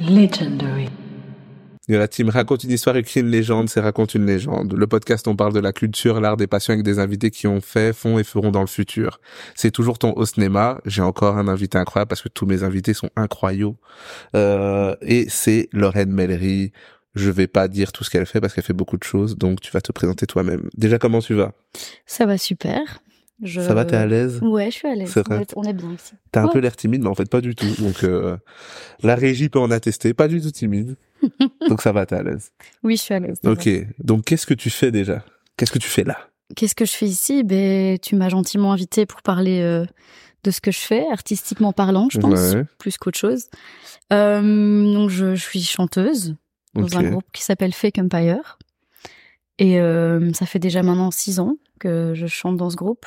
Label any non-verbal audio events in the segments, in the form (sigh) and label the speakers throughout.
Speaker 1: Legendary.
Speaker 2: Il y a la team Raconte une histoire, écrit une légende, c'est Raconte une légende. Le podcast, on parle de la culture, l'art des passions avec des invités qui ont fait, font et feront dans le futur. C'est toujours ton au cinéma. J'ai encore un invité incroyable parce que tous mes invités sont incroyables. Euh, et c'est Lorraine Mellery. Je vais pas dire tout ce qu'elle fait parce qu'elle fait beaucoup de choses, donc tu vas te présenter toi-même. Déjà, comment tu vas?
Speaker 3: Ça va super. Je...
Speaker 2: Ça va, t'es à l'aise?
Speaker 3: Ouais, je suis à l'aise.
Speaker 2: C'est
Speaker 3: On, on est bien ici.
Speaker 2: T'as un peu l'air timide, mais en fait pas du tout. Donc euh, la régie peut en attester, pas du tout timide. (laughs) donc ça va, t'es à l'aise?
Speaker 3: Oui, je suis à l'aise.
Speaker 2: Ok, donc qu'est-ce que tu fais déjà? Qu'est-ce que tu fais là?
Speaker 3: Qu'est-ce que je fais ici? Ben, tu m'as gentiment invité pour parler euh, de ce que je fais, artistiquement parlant, je pense,
Speaker 2: Ouais.
Speaker 3: plus qu'autre chose. Euh, donc, je, je suis chanteuse dans un groupe qui s'appelle Fake Empire. Et euh, ça fait déjà maintenant six ans que je chante dans ce groupe.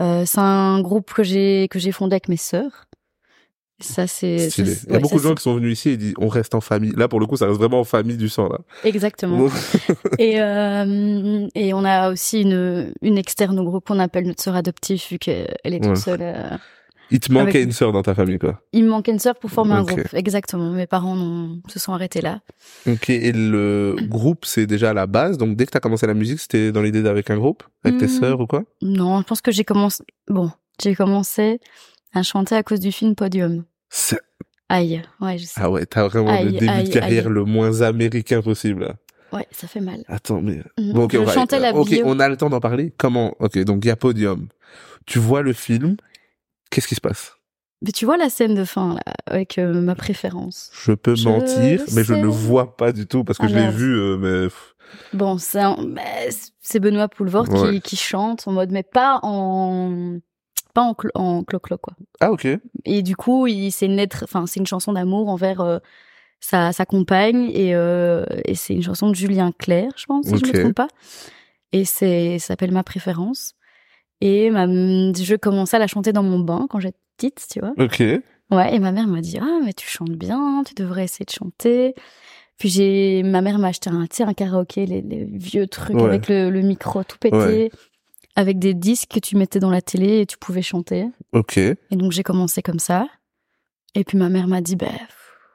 Speaker 3: Euh, c'est un groupe que j'ai que j'ai fondé avec mes sœurs. Ça c'est
Speaker 2: Il y a
Speaker 3: ouais,
Speaker 2: beaucoup de gens qui sont venus ici et disent on reste en famille. Là pour le coup ça reste vraiment en famille du sang là.
Speaker 3: exactement. (laughs) Et, euh, et on a aussi une, une externe au groupe qu'on appelle notre sœur adoptive, vu qu'elle est toute
Speaker 2: Ouais.
Speaker 3: seule.
Speaker 2: Il te manquait
Speaker 3: Avec-
Speaker 2: une sœur dans ta famille quoi.
Speaker 3: Il me manquait une sœur pour former un groupe. Exactement. Mes parents se sont arrêtés là.
Speaker 2: Ok, et le groupe c'est déjà la base. Donc dès que t'as commencé la musique c'était dans l'idée d'avec un groupe? Avec tes
Speaker 3: Hmm.
Speaker 2: sœurs ou quoi?
Speaker 3: Non, je pense que j'ai commencé. Bon, j'ai commencé à chanter à cause du film Podium.
Speaker 2: C'est-
Speaker 3: Aïe, ouais, je sais.
Speaker 2: Ah ouais, t'as vraiment le début
Speaker 3: aïe,
Speaker 2: de carrière
Speaker 3: aïe.
Speaker 2: le moins américain possible là.
Speaker 3: Ouais, ça fait mal.
Speaker 2: Attends mais...
Speaker 3: Mhm.
Speaker 2: Bon, ok,
Speaker 3: je
Speaker 2: on va...
Speaker 3: la
Speaker 2: ok,
Speaker 3: bio.
Speaker 2: on a le temps d'en parler. Comment? Ok, donc il y a Podium. Tu vois le film. Qu'est-ce qui se passe?
Speaker 3: Mais tu vois la scène de fin là, avec euh, ma préférence.
Speaker 2: Je peux
Speaker 3: Je
Speaker 2: mentir, mais je ne le vois pas du tout parce que
Speaker 3: Ah,
Speaker 2: je l'ai vu, euh, mais
Speaker 3: Bon, c'est un- bah, c'est Benoît Poulvord
Speaker 2: Ouais.
Speaker 3: qui, qui chante en mode, mais pas en pas en clo- en clo-clo quoi.
Speaker 2: ah ok,
Speaker 3: Et du coup, c'est une lettre, enfin c'est une chanson d'amour envers euh, sa, sa compagne et, et c'est une chanson de Julien Clerc, je pense, si je
Speaker 2: Ok.
Speaker 3: me trompe pas. Et c'est ça s'appelle Ma préférence. Et ma, je commençais à la chanter dans mon bain quand j'étais petite, tu vois.
Speaker 2: ok,
Speaker 3: Ouais, et ma mère m'a dit ah mais tu chantes bien, tu devrais essayer de chanter. Puis j'ai ma mère m'a acheté un un karaoké les, les vieux trucs
Speaker 2: Ouais.
Speaker 3: avec le, le micro tout pété
Speaker 2: Ouais.
Speaker 3: avec des disques que tu mettais dans la télé et tu pouvais chanter.
Speaker 2: ok.
Speaker 3: Et donc j'ai commencé comme ça. Et puis ma mère m'a dit bah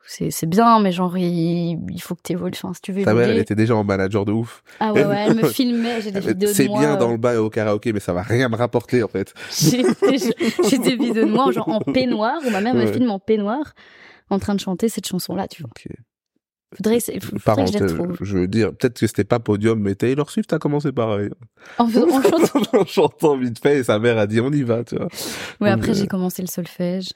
Speaker 3: c'est c'est bien mais genre il, il faut que tu évolues enfin si tu veux
Speaker 2: Ta mère, elle était déjà en manager de ouf.
Speaker 3: Ah ouais ouais, elle me (laughs) filmait, j'ai des vidéos de
Speaker 2: C'est
Speaker 3: moi.
Speaker 2: bien
Speaker 3: euh,
Speaker 2: dans le bain et au karaoké, mais ça va rien me rapporter en fait. (laughs)
Speaker 3: J'ai des vidéos de moi genre en peignoir où ma mère me filme en peignoir en train de chanter cette chanson là, tu vois.
Speaker 2: Ok.
Speaker 3: Faudrait, faudrait que je
Speaker 2: veux dire, peut-être que c'était pas podium, mais Taylor Swift a commencé pareil.
Speaker 3: En, (laughs) en chantant.
Speaker 2: en chantant vite fait, et sa mère a dit on y va, tu vois.
Speaker 3: Ouais,
Speaker 2: Donc,
Speaker 3: après
Speaker 2: euh,
Speaker 3: j'ai commencé le solfège.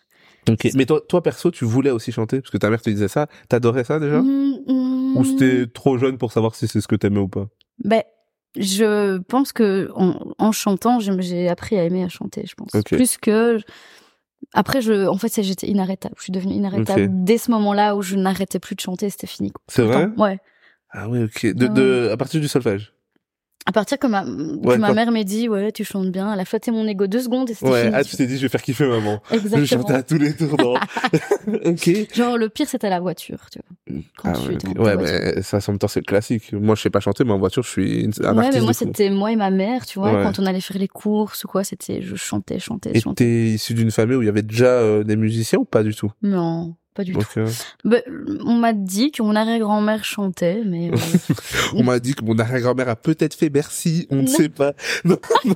Speaker 2: Ok. Mais toi, toi perso, tu voulais aussi chanter parce que ta mère te disait ça. T'adorais ça déjà?
Speaker 3: Mm, mm.
Speaker 2: Ou c'était trop jeune pour savoir si c'est ce que t'aimais ou pas?
Speaker 3: Ben, je pense que en, en chantant, j'ai- appris à aimer à chanter, je pense.
Speaker 2: Ok.
Speaker 3: Plus que. Après, je, en fait, j'étais inarrêtable. Je suis devenue inarrêtable. Dès ce moment-là où je n'arrêtais plus de chanter, c'était fini.
Speaker 2: C'est vrai?
Speaker 3: Ouais.
Speaker 2: Ah oui, ok. De, de, à partir du solfège?
Speaker 3: À partir que ma, que
Speaker 2: Ouais,
Speaker 3: ma
Speaker 2: quand-
Speaker 3: mère m'ait dit, ouais, tu chantes bien, elle a flatté mon ego deux secondes et c'était
Speaker 2: Ouais.
Speaker 3: fini.
Speaker 2: Ah, tu t'es dit, je vais faire kiffer maman. Je
Speaker 3: Exactement.
Speaker 2: chantais à tous les tournants. (laughs) ok.
Speaker 3: Genre, le pire, c'était la voiture, tu vois. Quand
Speaker 2: Ah
Speaker 3: tu
Speaker 2: ouais, ouais, mais ça, en même temps, c'est le classique. Moi, je sais pas chanter, mais en voiture, je suis une- un
Speaker 3: ouais, mais moi, c'était moi et ma mère, tu vois.
Speaker 2: Ouais.
Speaker 3: Quand on allait faire les courses ou quoi, c'était, je chantais, chantais,
Speaker 2: Et
Speaker 3: chantais.
Speaker 2: t'es issu d'une famille où il y avait déjà euh, des musiciens ou pas du tout?
Speaker 3: Non, pas du tout.
Speaker 2: Euh,
Speaker 3: Bah, on m'a dit que mon arrière-grand-mère chantait, mais (laughs) euh,
Speaker 2: On m'a dit que mon arrière-grand-mère a peut-être fait Bercy, on ne
Speaker 3: Non.
Speaker 2: sait pas. Non, non.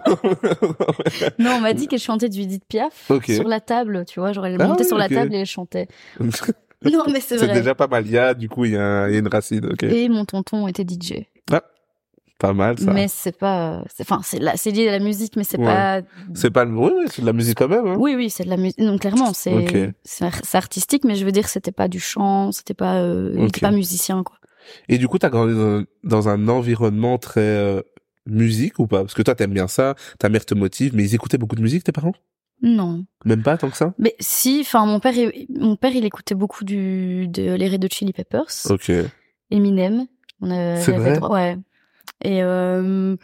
Speaker 3: non, on m'a dit qu'elle chantait du Edith Piaf sur la table, tu vois, genre elle
Speaker 2: Ah
Speaker 3: montait
Speaker 2: oui,
Speaker 3: sur la table et elle chantait. (laughs) Non, mais c'est
Speaker 2: c'est
Speaker 3: vrai.
Speaker 2: déjà pas mal. Il y a, du coup, il y, a y une racine. Ok.
Speaker 3: Et mon tonton était DJ.
Speaker 2: Pas mal, ça.
Speaker 3: Mais c'est pas, enfin, c'est lié à la musique, mais c'est
Speaker 2: Ouais.
Speaker 3: pas.
Speaker 2: C'est pas le, oui, c'est de la musique quand même, hein.
Speaker 3: Oui, oui, c'est de la musique. Non, clairement, c'est, c'est artistique, mais je veux dire, c'était pas du chant, c'était pas, euh, était pas musicien, quoi.
Speaker 2: Et du coup, t'as grandi dans, dans un environnement très euh, musique ou pas? Parce que toi, t'aimes bien ça, ta mère te motive, mais ils écoutaient beaucoup de musique, tes parents?
Speaker 3: Non.
Speaker 2: Même pas tant que ça?
Speaker 3: Mais si, enfin, mon père, il- mon père, il écoutait beaucoup du, de les Red Hot Chili Peppers.
Speaker 2: Ok.
Speaker 3: Eminem. On avait
Speaker 2: vrai?
Speaker 3: droit- ouais. Et euh,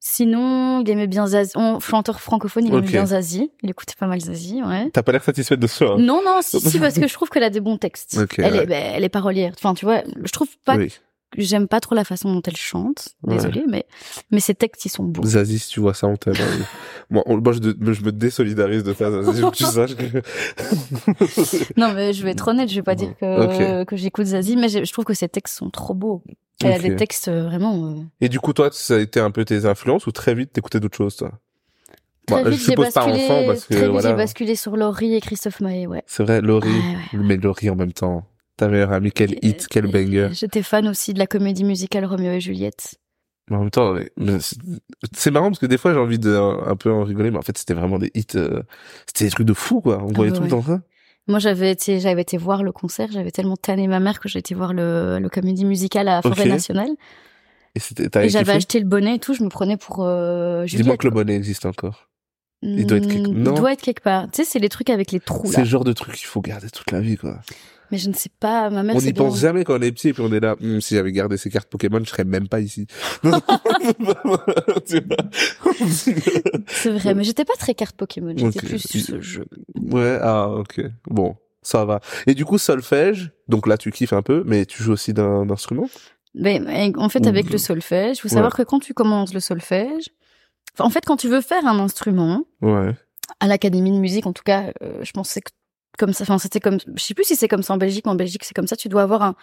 Speaker 3: sinon, il aimait bien Zazie. On, chanteur francophone, il aimait bien Zazie. Il écoutait pas mal Zazie, ouais.
Speaker 2: T'as pas l'air satisfaite de ça. hein
Speaker 3: Non, non, si, si, parce que je trouve qu'elle a des bons textes. Elle,
Speaker 2: ouais.
Speaker 3: est, ben, elle est parolière. Enfin, tu vois, je trouve pas
Speaker 2: Oui.
Speaker 3: J'aime pas trop la façon dont elle chante. Désolée, mais mais ses textes ils sont beaux.
Speaker 2: Zazie, si tu vois ça, on t'aime. hein. (laughs) moi, on- moi je, je me désolidarise de ça, Zazie, que tu saches que... (laughs)
Speaker 3: Non, mais je vais être honnête, je vais pas dire que que j'écoute Zazie, mais je je trouve que ses textes sont trop beaux. Elle a des textes euh, vraiment. euh,
Speaker 2: Et du coup, toi, ça a été un peu tes influences ou très vite t'écoutais d'autres choses, toi?
Speaker 3: Très vite,
Speaker 2: je
Speaker 3: j'ai
Speaker 2: suppose pas
Speaker 3: basculé.
Speaker 2: enfant, parce que,
Speaker 3: très vite,
Speaker 2: voilà.
Speaker 3: j'ai basculé sur Laurie et Christophe Maé, ouais.
Speaker 2: C'est vrai, Laurie,
Speaker 3: Ouais, ouais.
Speaker 2: mais Laurie en même temps. Ta meilleure amie, quel hit, quel banger.
Speaker 3: J'étais fan aussi de la comédie musicale Roméo et Juliette.
Speaker 2: Mais en même temps, c'est- marrant parce que des fois j'ai envie de un peu en rigoler, mais en fait c'était vraiment des hits, euh, c'était des trucs de fou quoi. On voyait
Speaker 3: bah
Speaker 2: tout le
Speaker 3: ouais.
Speaker 2: temps ça.
Speaker 3: Moi, j'avais été, j'avais été voir le concert. J'avais tellement tanné ma mère que j'ai été voir le, le comédie musicale à Forêt. Nationale.
Speaker 2: Et
Speaker 3: j'avais acheté le bonnet et tout. Je me prenais pour euh.
Speaker 2: Dis-moi que le bonnet existe encore. il doit être quelque-
Speaker 3: Hmm,
Speaker 2: non
Speaker 3: Il doit être quelque part. Tu sais, c'est les trucs avec les trous
Speaker 2: C'est le genre de truc qu'il faut garder toute la vie quoi.
Speaker 3: Mais je ne sais pas. Ma mère,
Speaker 2: on n'y pense jamais quand on est petit et puis on est là. Hum, si j'avais gardé ces cartes Pokémon, je serais même pas ici. (laughs) (laughs)
Speaker 3: C'est vrai, mais j'étais pas très carte Pokémon. J'étais
Speaker 2: Ok.
Speaker 3: plus sur ce jeu.
Speaker 2: ouais, ah ok, bon, ça va. Et du coup solfège, donc là tu kiffes un peu, mais tu joues aussi d'un instrument.
Speaker 3: Mais, en fait, avec
Speaker 2: Mhm.
Speaker 3: le solfège, il faut
Speaker 2: Ouais.
Speaker 3: savoir que quand tu commences le solfège, en fait, quand tu veux faire un instrument,
Speaker 2: Ouais.
Speaker 3: à l'académie de musique, en tout cas, euh, je pensais que comme ça, enfin, c'était comme, je sais plus si c'est comme ça en Belgique, mais en Belgique, c'est comme ça, tu dois avoir un,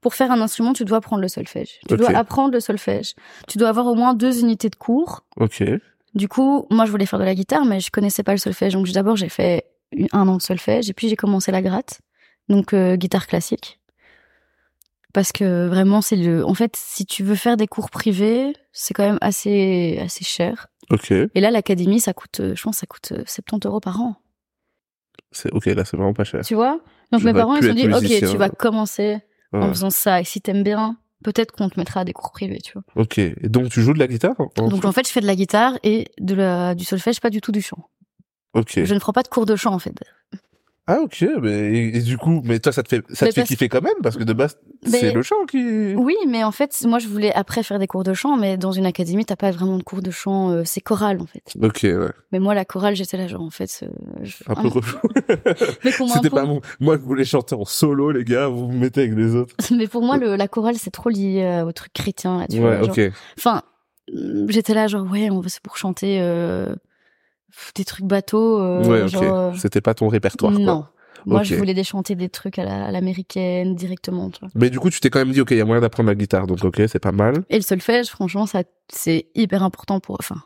Speaker 3: pour faire un instrument, tu dois apprendre le solfège. Tu dois apprendre le solfège. Tu dois avoir au moins deux unités de cours.
Speaker 2: Ok.
Speaker 3: Du coup, moi, je voulais faire de la guitare, mais je connaissais pas le solfège. Donc, d'abord, j'ai fait un an de solfège, et puis j'ai commencé la gratte. Donc, euh, guitare classique. Parce que vraiment, c'est le, en fait, si tu veux faire des cours privés, c'est quand même assez, assez cher.
Speaker 2: Ok.
Speaker 3: Et là, l'académie, ça coûte, euh, je pense, ça coûte euh, 70 euros par an.
Speaker 2: C'est ok là, c'est vraiment pas cher.
Speaker 3: Tu vois? Donc
Speaker 2: Je
Speaker 3: mes parents, ils se sont dit, ok, tu vas commencer en faisant ça. Et si t'aimes bien, peut-être qu'on te mettra à des cours privés, tu vois.
Speaker 2: Ok. Et donc tu joues de la guitare en-
Speaker 3: Donc en fait, je fais de la guitare et de la, du solfège, pas du tout du chant.
Speaker 2: Ok.
Speaker 3: Je ne prends pas de cours de chant, en fait.
Speaker 2: Ah ok. Mais et, et du coup, mais toi ça te fait ça
Speaker 3: Mais
Speaker 2: te fait kiffer quand même parce que de base c'est le chant qui.
Speaker 3: Oui, mais en fait, moi, je voulais après faire des cours de chant, mais dans une académie, t'as pas vraiment de cours de chant, euh, c'est choral, en fait.
Speaker 2: Ok ouais.
Speaker 3: Mais moi, la chorale, j'étais là, genre, en fait, euh, je-
Speaker 2: Un peu relou. (laughs)
Speaker 3: mais
Speaker 2: C'était pas mon. Moi je voulais chanter en solo les gars, vous me mettez avec les autres. (laughs)
Speaker 3: mais pour moi, le, la chorale, c'est trop lié euh, au truc chrétien, là, tu
Speaker 2: Ouais.
Speaker 3: vois. genre.
Speaker 2: Ok.
Speaker 3: Enfin, j'étais là, genre, ouais, on va c'est pour chanter des trucs bateaux. euh,
Speaker 2: ouais. Ok.
Speaker 3: genre, euh,
Speaker 2: C'était pas ton répertoire. quoi.
Speaker 3: non. Moi, je voulais des chanter des trucs à la- à l'américaine directement, tu vois.
Speaker 2: Mais du coup tu t'es quand même dit ok il y a moyen d'apprendre la guitare donc ok c'est pas mal.
Speaker 3: Et le solfège, franchement, ça, c'est hyper important pour, enfin,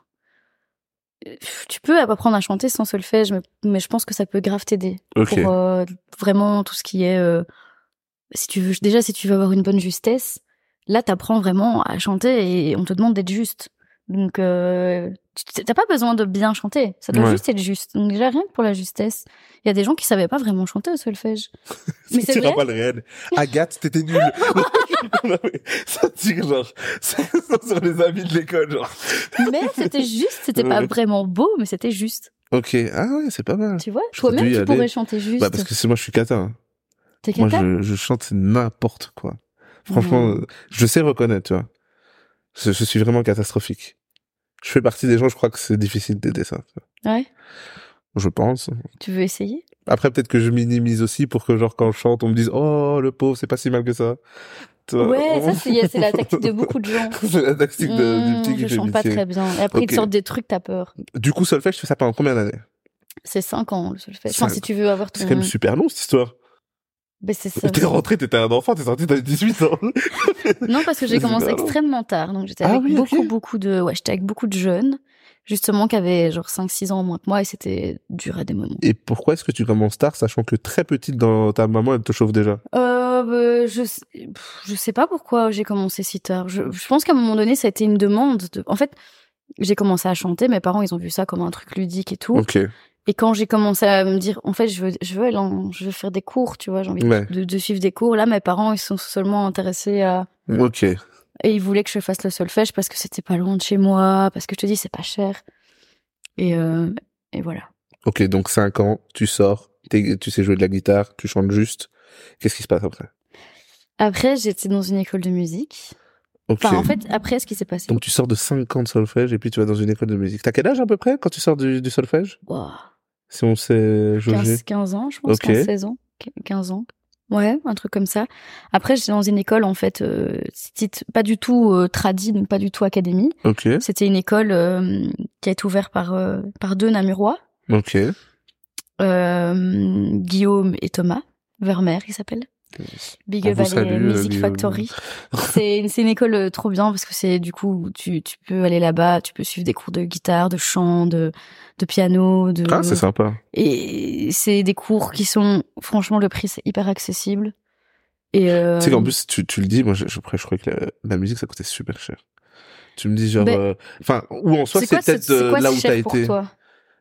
Speaker 3: tu peux apprendre à chanter sans solfège, mais, mais je pense que ça peut grave t'aider pour euh, vraiment tout ce qui est, euh, si tu veux, déjà, si tu veux avoir une bonne justesse, là, t'apprends vraiment à chanter et on te demande d'être juste. Donc, euh, t'as pas besoin de bien chanter, ça doit
Speaker 2: Ouais.
Speaker 3: juste être juste. Donc déjà, rien que pour la justesse, il y a des gens qui savaient pas vraiment chanter au solfège. (laughs) Mais c'est vrai.
Speaker 2: pas le réel. Agathe, t'étais nulle. (laughs) (laughs) Ça tire genre ça sur les amis de l'école genre.
Speaker 3: Mais c'était juste, c'était pas vraiment beau, mais c'était juste.
Speaker 2: Ok, ah ouais, c'est pas mal.
Speaker 3: Tu vois, toi-même, tu
Speaker 2: aller.
Speaker 3: pourrais chanter juste.
Speaker 2: Bah parce que c'est moi je suis cata. hein.
Speaker 3: T'es
Speaker 2: Moi
Speaker 3: cata
Speaker 2: je, je chante n'importe quoi. Franchement, euh, je sais reconnaître, tu vois. Je, je suis vraiment catastrophique. Je fais partie des gens, je crois que c'est difficile d'aider ça.
Speaker 3: Ouais.
Speaker 2: Je pense.
Speaker 3: Tu veux essayer?
Speaker 2: Après peut-être que je minimise aussi pour que genre quand je chante, on me dise "Oh, le pauvre, c'est pas si mal que ça."
Speaker 3: Ouais, ça (laughs) c'est la tactique de beaucoup de gens.
Speaker 2: c'est la tactique de, du
Speaker 3: Mmh,
Speaker 2: petit qui
Speaker 3: je chante pas très bien. Et après, ils te sortent des trucs, t'as peur.
Speaker 2: Du coup, solfège, tu fais ça pendant combien d'années?
Speaker 3: C'est 5 ans, le solfège. Enfin, si tu veux avoir ton...
Speaker 2: C'est quand même super long cette histoire.
Speaker 3: Ben, c'est ça.
Speaker 2: T'es rentré, t'étais un enfant, t'es sorti, t'avais 18 ans. (laughs)
Speaker 3: Non, parce que j'ai commencé extrêmement tard. Donc, j'étais
Speaker 2: Ah
Speaker 3: avec
Speaker 2: oui,
Speaker 3: beaucoup, beaucoup de... Ouais, j'étais avec beaucoup de jeunes, justement, qui avaient genre 5-6 ans en moins que moi, et c'était dur à des moments.
Speaker 2: Et pourquoi est-ce que tu commences tard, sachant que très petite dans ta maman, elle te chauffe déjà?
Speaker 3: Euh, bah, je, je sais pas pourquoi j'ai commencé si tard. Je, je pense qu'à un moment donné, ça a été une demande. De... En fait, j'ai commencé à chanter. Mes parents, ils ont vu ça comme un truc ludique et tout.
Speaker 2: Ok.
Speaker 3: Et quand j'ai commencé à me dire, en fait, je veux, je veux, je veux faire des cours, tu vois, j'ai envie de-
Speaker 2: Ouais.
Speaker 3: de, de suivre des cours. Là, mes parents, ils sont seulement intéressés à,
Speaker 2: Ok.
Speaker 3: et ils voulaient que je fasse le solfège parce que c'était pas loin de chez moi, parce que je te dis, c'est pas cher. Et, euh, et voilà.
Speaker 2: Ok, donc 5 ans, tu sors, tu sais jouer de la guitare, tu chantes juste. Qu'est-ce qui se passe après?
Speaker 3: Après, j'étais dans une école de musique. Enfin, en fait, après, ce qui s'est passé.
Speaker 2: Donc tu sors de 5 ans de solfège et puis tu vas dans une école de musique. T'as quel âge à peu près quand tu sors du, du solfège?
Speaker 3: Ouah,
Speaker 2: Si on sait jauger.
Speaker 3: 15, 15 ans, je pense,
Speaker 2: Ok.
Speaker 3: 15, 16 ans, 15 ans. Ouais, un truc comme ça. Après, j'étais dans une école, en fait, euh, pas du tout euh, donc pas du tout académie.
Speaker 2: Ok,
Speaker 3: C'était une école euh, qui a été ouverte par, euh, par deux Namurois,
Speaker 2: ok.
Speaker 3: euh, Guillaume et Thomas, Vermeer, il s'appelle. Big up
Speaker 2: salue, euh,
Speaker 3: Music. Factory. (laughs) c'est une, école euh, trop bien parce que c'est du coup tu, tu peux aller là-bas, tu peux suivre des cours de guitare, de chant, de, de piano, de
Speaker 2: Ah, c'est sympa.
Speaker 3: et c'est des cours qui sont franchement le prix c'est hyper accessible. Et euh,
Speaker 2: Tu sais qu'en plus, tu, tu le dis, moi, je, je, après, je crois que la, la musique, ça coûtait super cher. Tu me dis genre,
Speaker 3: Ben,
Speaker 2: euh, enfin, ou en soi,
Speaker 3: c'est
Speaker 2: peut-être euh, là où t'as
Speaker 3: pour
Speaker 2: été.
Speaker 3: toi?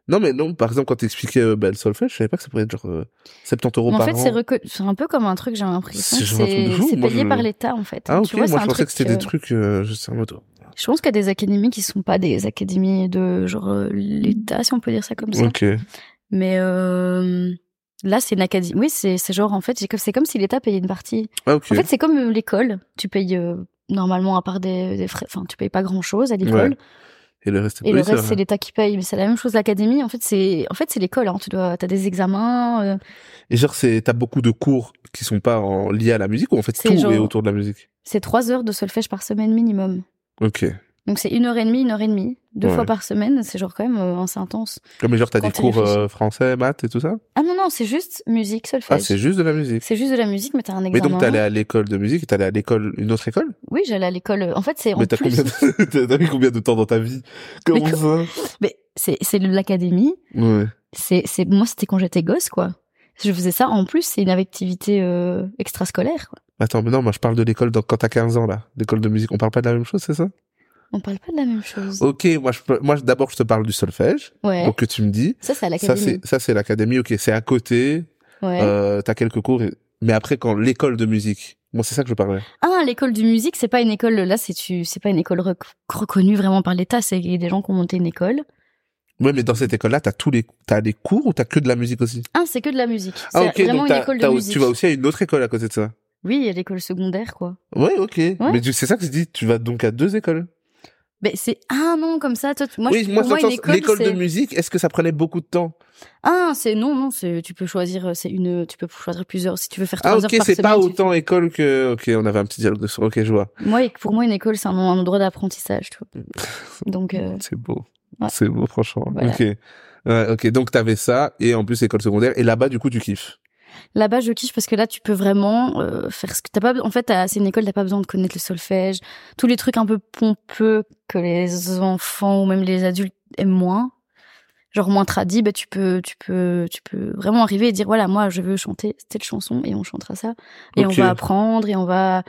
Speaker 2: Non, mais non, par exemple, quand t'expliquais euh, bah, le solfège, je savais pas que ça pourrait être genre euh, 70 euros
Speaker 3: Mais en
Speaker 2: par
Speaker 3: fait,
Speaker 2: an.
Speaker 3: c'est reco- c'est un peu comme un truc, j'ai l'impression.
Speaker 2: C'est
Speaker 3: que payé
Speaker 2: je-
Speaker 3: par l'État, en fait.
Speaker 2: Ah, ok,
Speaker 3: Tu vois, c'est
Speaker 2: moi, je pensais que c'était des trucs, euh, je sais en mode.
Speaker 3: Je pense qu'il y a des académies qui sont pas des académies de genre euh, l'État, si on peut dire ça comme ça.
Speaker 2: Ok.
Speaker 3: Mais euh, là, c'est une académie. Oui, c'est genre en fait, c'est comme si l'État payait une partie.
Speaker 2: Ah, ok.
Speaker 3: En fait, c'est comme l'école. Tu payes normalement à part des, des frais. Enfin, tu payes pas grand chose à l'école.
Speaker 2: Ouais. Et le reste,
Speaker 3: Et le
Speaker 2: c'est
Speaker 3: reste, c'est l'État qui paye. Mais c'est la même chose l'académie. En fait, c'est en fait c'est l'école. Hein. Tu dois, t'as des examens. euh,
Speaker 2: Et genre, c'est, t'as beaucoup de cours qui sont pas en, liés à la musique ou en fait
Speaker 3: C'est
Speaker 2: tout
Speaker 3: genre-
Speaker 2: est autour de la musique?
Speaker 3: c'est trois heures de solfège par semaine minimum.
Speaker 2: Ok.
Speaker 3: Donc c'est une heure et demie, une heure et demie, deux
Speaker 2: Ouais.
Speaker 3: fois par semaine. C'est genre quand même euh, assez intense.
Speaker 2: Comme genre, t'as des cours euh, français, maths et tout ça?
Speaker 3: Ah non non, c'est juste musique
Speaker 2: Ah,
Speaker 3: solfège.
Speaker 2: c'est juste de la musique.
Speaker 3: c'est juste de la musique, mais t'as un
Speaker 2: Mais
Speaker 3: examen.
Speaker 2: donc, t'es allé à l'école de musique allé à l'école, une autre école?
Speaker 3: Oui, j'allais à l'école. En fait, c'est en
Speaker 2: Mais t'as
Speaker 3: plus.
Speaker 2: combien de... (laughs) t'as mis combien de temps dans ta vie? Comment (laughs)
Speaker 3: Mais
Speaker 2: ça?
Speaker 3: Mais c'est c'est l'académie.
Speaker 2: Ouais.
Speaker 3: C'est c'est moi c'était quand j'étais gosse quoi. Je faisais ça en plus, c'est une activité euh, extrascolaire quoi.
Speaker 2: Attends, mais non, moi je parle de l'école dans- quand t'as 15 ans là. L'école de musique, on parle pas de la même chose, c'est ça?
Speaker 3: On parle pas de la même chose.
Speaker 2: Ok, moi je moi d'abord je te parle du solfège,
Speaker 3: Ouais.
Speaker 2: donc que tu me dis.
Speaker 3: ça c'est à l'académie.
Speaker 2: ça c'est l'académie, ok, c'est à côté.
Speaker 3: Ouais.
Speaker 2: Euh, t'as quelques cours, et- mais après quand l'école de musique, moi c'est ça que je parlais.
Speaker 3: Ah, l'école de musique, c'est pas une école là, c'est tu c'est pas une école rec- reconnue vraiment par l'État, c'est des gens qui ont monté une école.
Speaker 2: Ouais, mais dans cette école-là, t'as tous les t'as des cours ou t'as que de la musique aussi?
Speaker 3: Ah, c'est que de la musique.
Speaker 2: Ah ok,
Speaker 3: vraiment
Speaker 2: donc
Speaker 3: une école de musique.
Speaker 2: tu vas aussi à une autre école à côté de ça?
Speaker 3: Oui, il y a l'école secondaire quoi.
Speaker 2: Ouais, ok. Mais tu- c'est ça que je dis, tu vas donc à deux écoles.
Speaker 3: Mais c'est ah non comme ça toi moi
Speaker 2: oui,
Speaker 3: je,
Speaker 2: moi,
Speaker 3: moi
Speaker 2: l'école de musique, est-ce que ça prenait beaucoup de temps?
Speaker 3: Ah c'est non non c'est tu peux choisir euh, c'est une tu peux choisir plusieurs si tu veux faire
Speaker 2: Ah
Speaker 3: trois
Speaker 2: ok,
Speaker 3: heures par
Speaker 2: c'est pas autant école que... Ok, on avait un petit dialogue de sur... Ok, je vois.
Speaker 3: Moi pour moi une école c'est un, un endroit d'apprentissage tu vois. (laughs) Donc euh,
Speaker 2: C'est beau.
Speaker 3: Ouais.
Speaker 2: C'est beau, franchement.
Speaker 3: Voilà.
Speaker 2: Ok. Ouais, ok, donc t'avais ça, et en plus école secondaire, et là-bas, du coup, tu kiffes.
Speaker 3: Là-bas, je kiffe parce que là, tu peux vraiment euh, faire ce que t'as pas. En fait, c'est une école, t'as pas besoin de connaître le solfège, tous les trucs un peu pompeux que les enfants ou même les adultes aiment moins, genre moins tradis. Bah, tu peux, tu peux, tu peux vraiment arriver et dire voilà, moi, je veux chanter telle chanson et on chantera ça et on va apprendre et on va,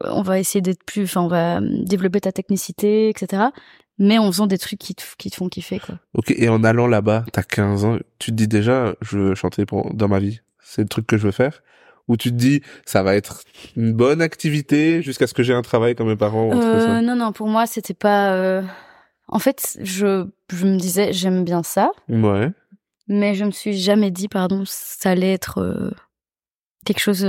Speaker 3: on va essayer d'être plus, enfin, on va euh, développer ta technicité, etc. Mais en faisant des trucs qui te, qui te font kiffer, quoi.
Speaker 2: Ok, et en allant là-bas, t'as 15 ans, tu te dis déjà, je veux chanter pour... dans ma vie? C'est le truc que je veux faire. Ou tu te dis, ça va être une bonne activité jusqu'à ce que j'ai un travail comme mes parents. ou ça.
Speaker 3: Euh, non, non, pour moi, c'était pas. euh, En fait, je, je me disais, j'aime bien ça,
Speaker 2: Ouais.
Speaker 3: mais je me suis jamais dit, pardon, ça allait être euh, quelque chose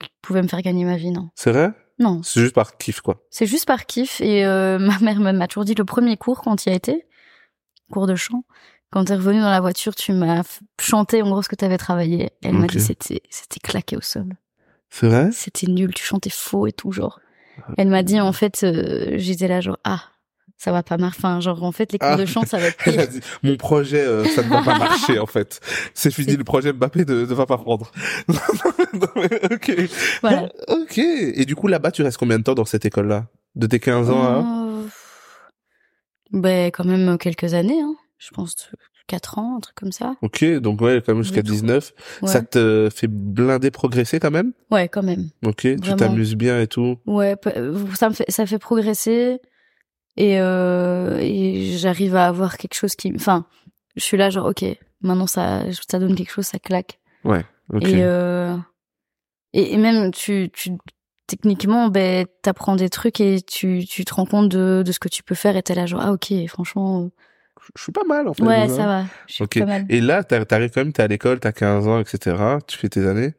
Speaker 3: qui pouvait me faire gagner ma vie, non.
Speaker 2: C'est vrai?
Speaker 3: Non,
Speaker 2: C'est juste par kiff, quoi.
Speaker 3: c'est juste par kiff. Et (laughs) ma mère m'a toujours dit le premier cours quand il y a été, cours de chant, quand t'es revenu dans la voiture, tu m'as chanté en gros ce que t'avais travaillé. Elle m'a dit c'était c'était claqué au sol.
Speaker 2: C'est vrai?
Speaker 3: C'était nul, tu chantais faux et tout genre. Elle m'a dit en fait, euh, j'étais là genre ah ça va pas marcher. Enfin genre en fait les cours
Speaker 2: Ah.
Speaker 3: de chant ça va être (laughs)
Speaker 2: Elle
Speaker 3: pire.
Speaker 2: a dit, mon projet, euh, ça ne va pas (laughs) marcher en fait. C'est fini, le projet Mbappé ne, ne va pas prendre. (laughs) Non, mais, ok.
Speaker 3: Voilà.
Speaker 2: Ok. Et du coup, là-bas, tu restes combien de temps dans cette école-là? De tes 15 ans à...
Speaker 3: Euh, Ben quand même quelques années, hein. Je pense euh, quatre ans, un truc comme ça.
Speaker 2: Ok, donc ouais, quand même jusqu'à
Speaker 3: Oui, trop.
Speaker 2: 19.
Speaker 3: Ouais,
Speaker 2: Ça te fait blinder progresser quand même?
Speaker 3: Ouais quand même.
Speaker 2: Ok, tu t'amuses bien et tout.
Speaker 3: Ouais, ça me fait ça fait progresser et euh, et j'arrive à avoir quelque chose qui, enfin, je suis là genre ok, maintenant ça ça donne quelque chose, ça claque.
Speaker 2: Ouais, ok.
Speaker 3: Et, euh, et et même tu tu techniquement ben t'apprends des trucs et tu tu te rends compte de de ce que tu peux faire et t'es là genre ah ok franchement
Speaker 2: Je suis pas mal en fait.
Speaker 3: ouais ça va je suis
Speaker 2: Ok.
Speaker 3: pas mal
Speaker 2: Et là, t'ar- t'arrives quand même, t'es à l'école, t'as 15 ans, etc. Tu fais tes années.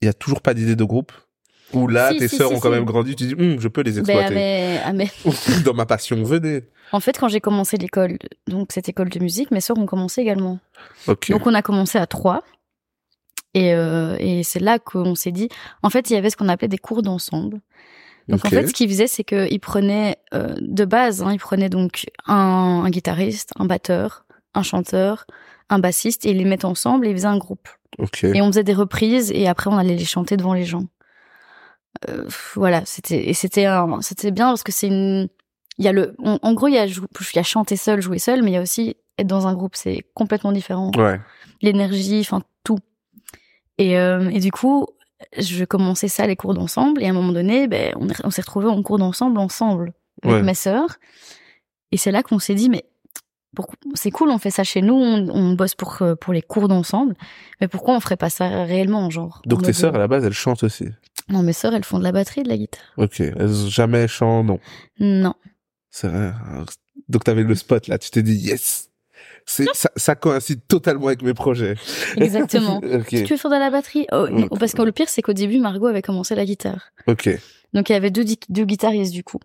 Speaker 2: Il y a toujours pas d'idée de groupe? Ou là,
Speaker 3: Si,
Speaker 2: tes
Speaker 3: si,
Speaker 2: sœurs
Speaker 3: si,
Speaker 2: ont quand même grandi, tu dis, Hum, je peux les
Speaker 3: ben,
Speaker 2: exploiter.
Speaker 3: mais, ah, (laughs) mais
Speaker 2: Dans ma passion, venez.
Speaker 3: en fait quand j'ai commencé l'école donc cette école de musique mes sœurs ont commencé également donc on a commencé à trois Et, euh, et c'est là qu'on s'est dit, en fait, il y avait ce qu'on appelait des cours d'ensemble. Donc en fait, ce qu'il faisait, c'est qu'il prenait euh, de base, hein, il prenait donc un, un guitariste, un batteur, un chanteur, un bassiste, et ils les mettait ensemble et ils faisaient un groupe. Et on faisait des reprises et après on allait les chanter devant les gens. Euh, voilà, c'était et c'était bien parce que c'est une il y a le en, en gros il y a jou- il y a chanter seul, jouer seul, mais il y a aussi être dans un groupe, c'est complètement différent.
Speaker 2: Ouais.
Speaker 3: L'énergie, enfin tout. Et euh, et du coup, je commençais ça les cours d'ensemble et à un moment donné, ben on, est- on s'est retrouvés en cours d'ensemble ensemble avec
Speaker 2: Ouais.
Speaker 3: mes sœurs. Et c'est là qu'on s'est dit mais c'est cool, on fait ça chez nous, on, on bosse pour euh, pour les cours d'ensemble, mais pourquoi on ferait pas ça réellement, genre
Speaker 2: Donc tes sœurs à la base elles chantent aussi.
Speaker 3: Non, mes sœurs, elles font de la batterie et de la guitare.
Speaker 2: Ok. Elles jamais chantent non.
Speaker 3: Non.
Speaker 2: C'est vrai. Donc t'avais le spot là. Tu t'es dit yes. Ça, ça coïncide totalement avec mes projets.
Speaker 3: Exactement. (laughs)
Speaker 2: ok.
Speaker 3: Tu veux faire de la batterie oh, non,
Speaker 2: Ok.
Speaker 3: Parce que le pire, c'est qu'au début, Margot avait commencé la guitare.
Speaker 2: Ok.
Speaker 3: Donc il y avait deux, deux guitaristes du coup.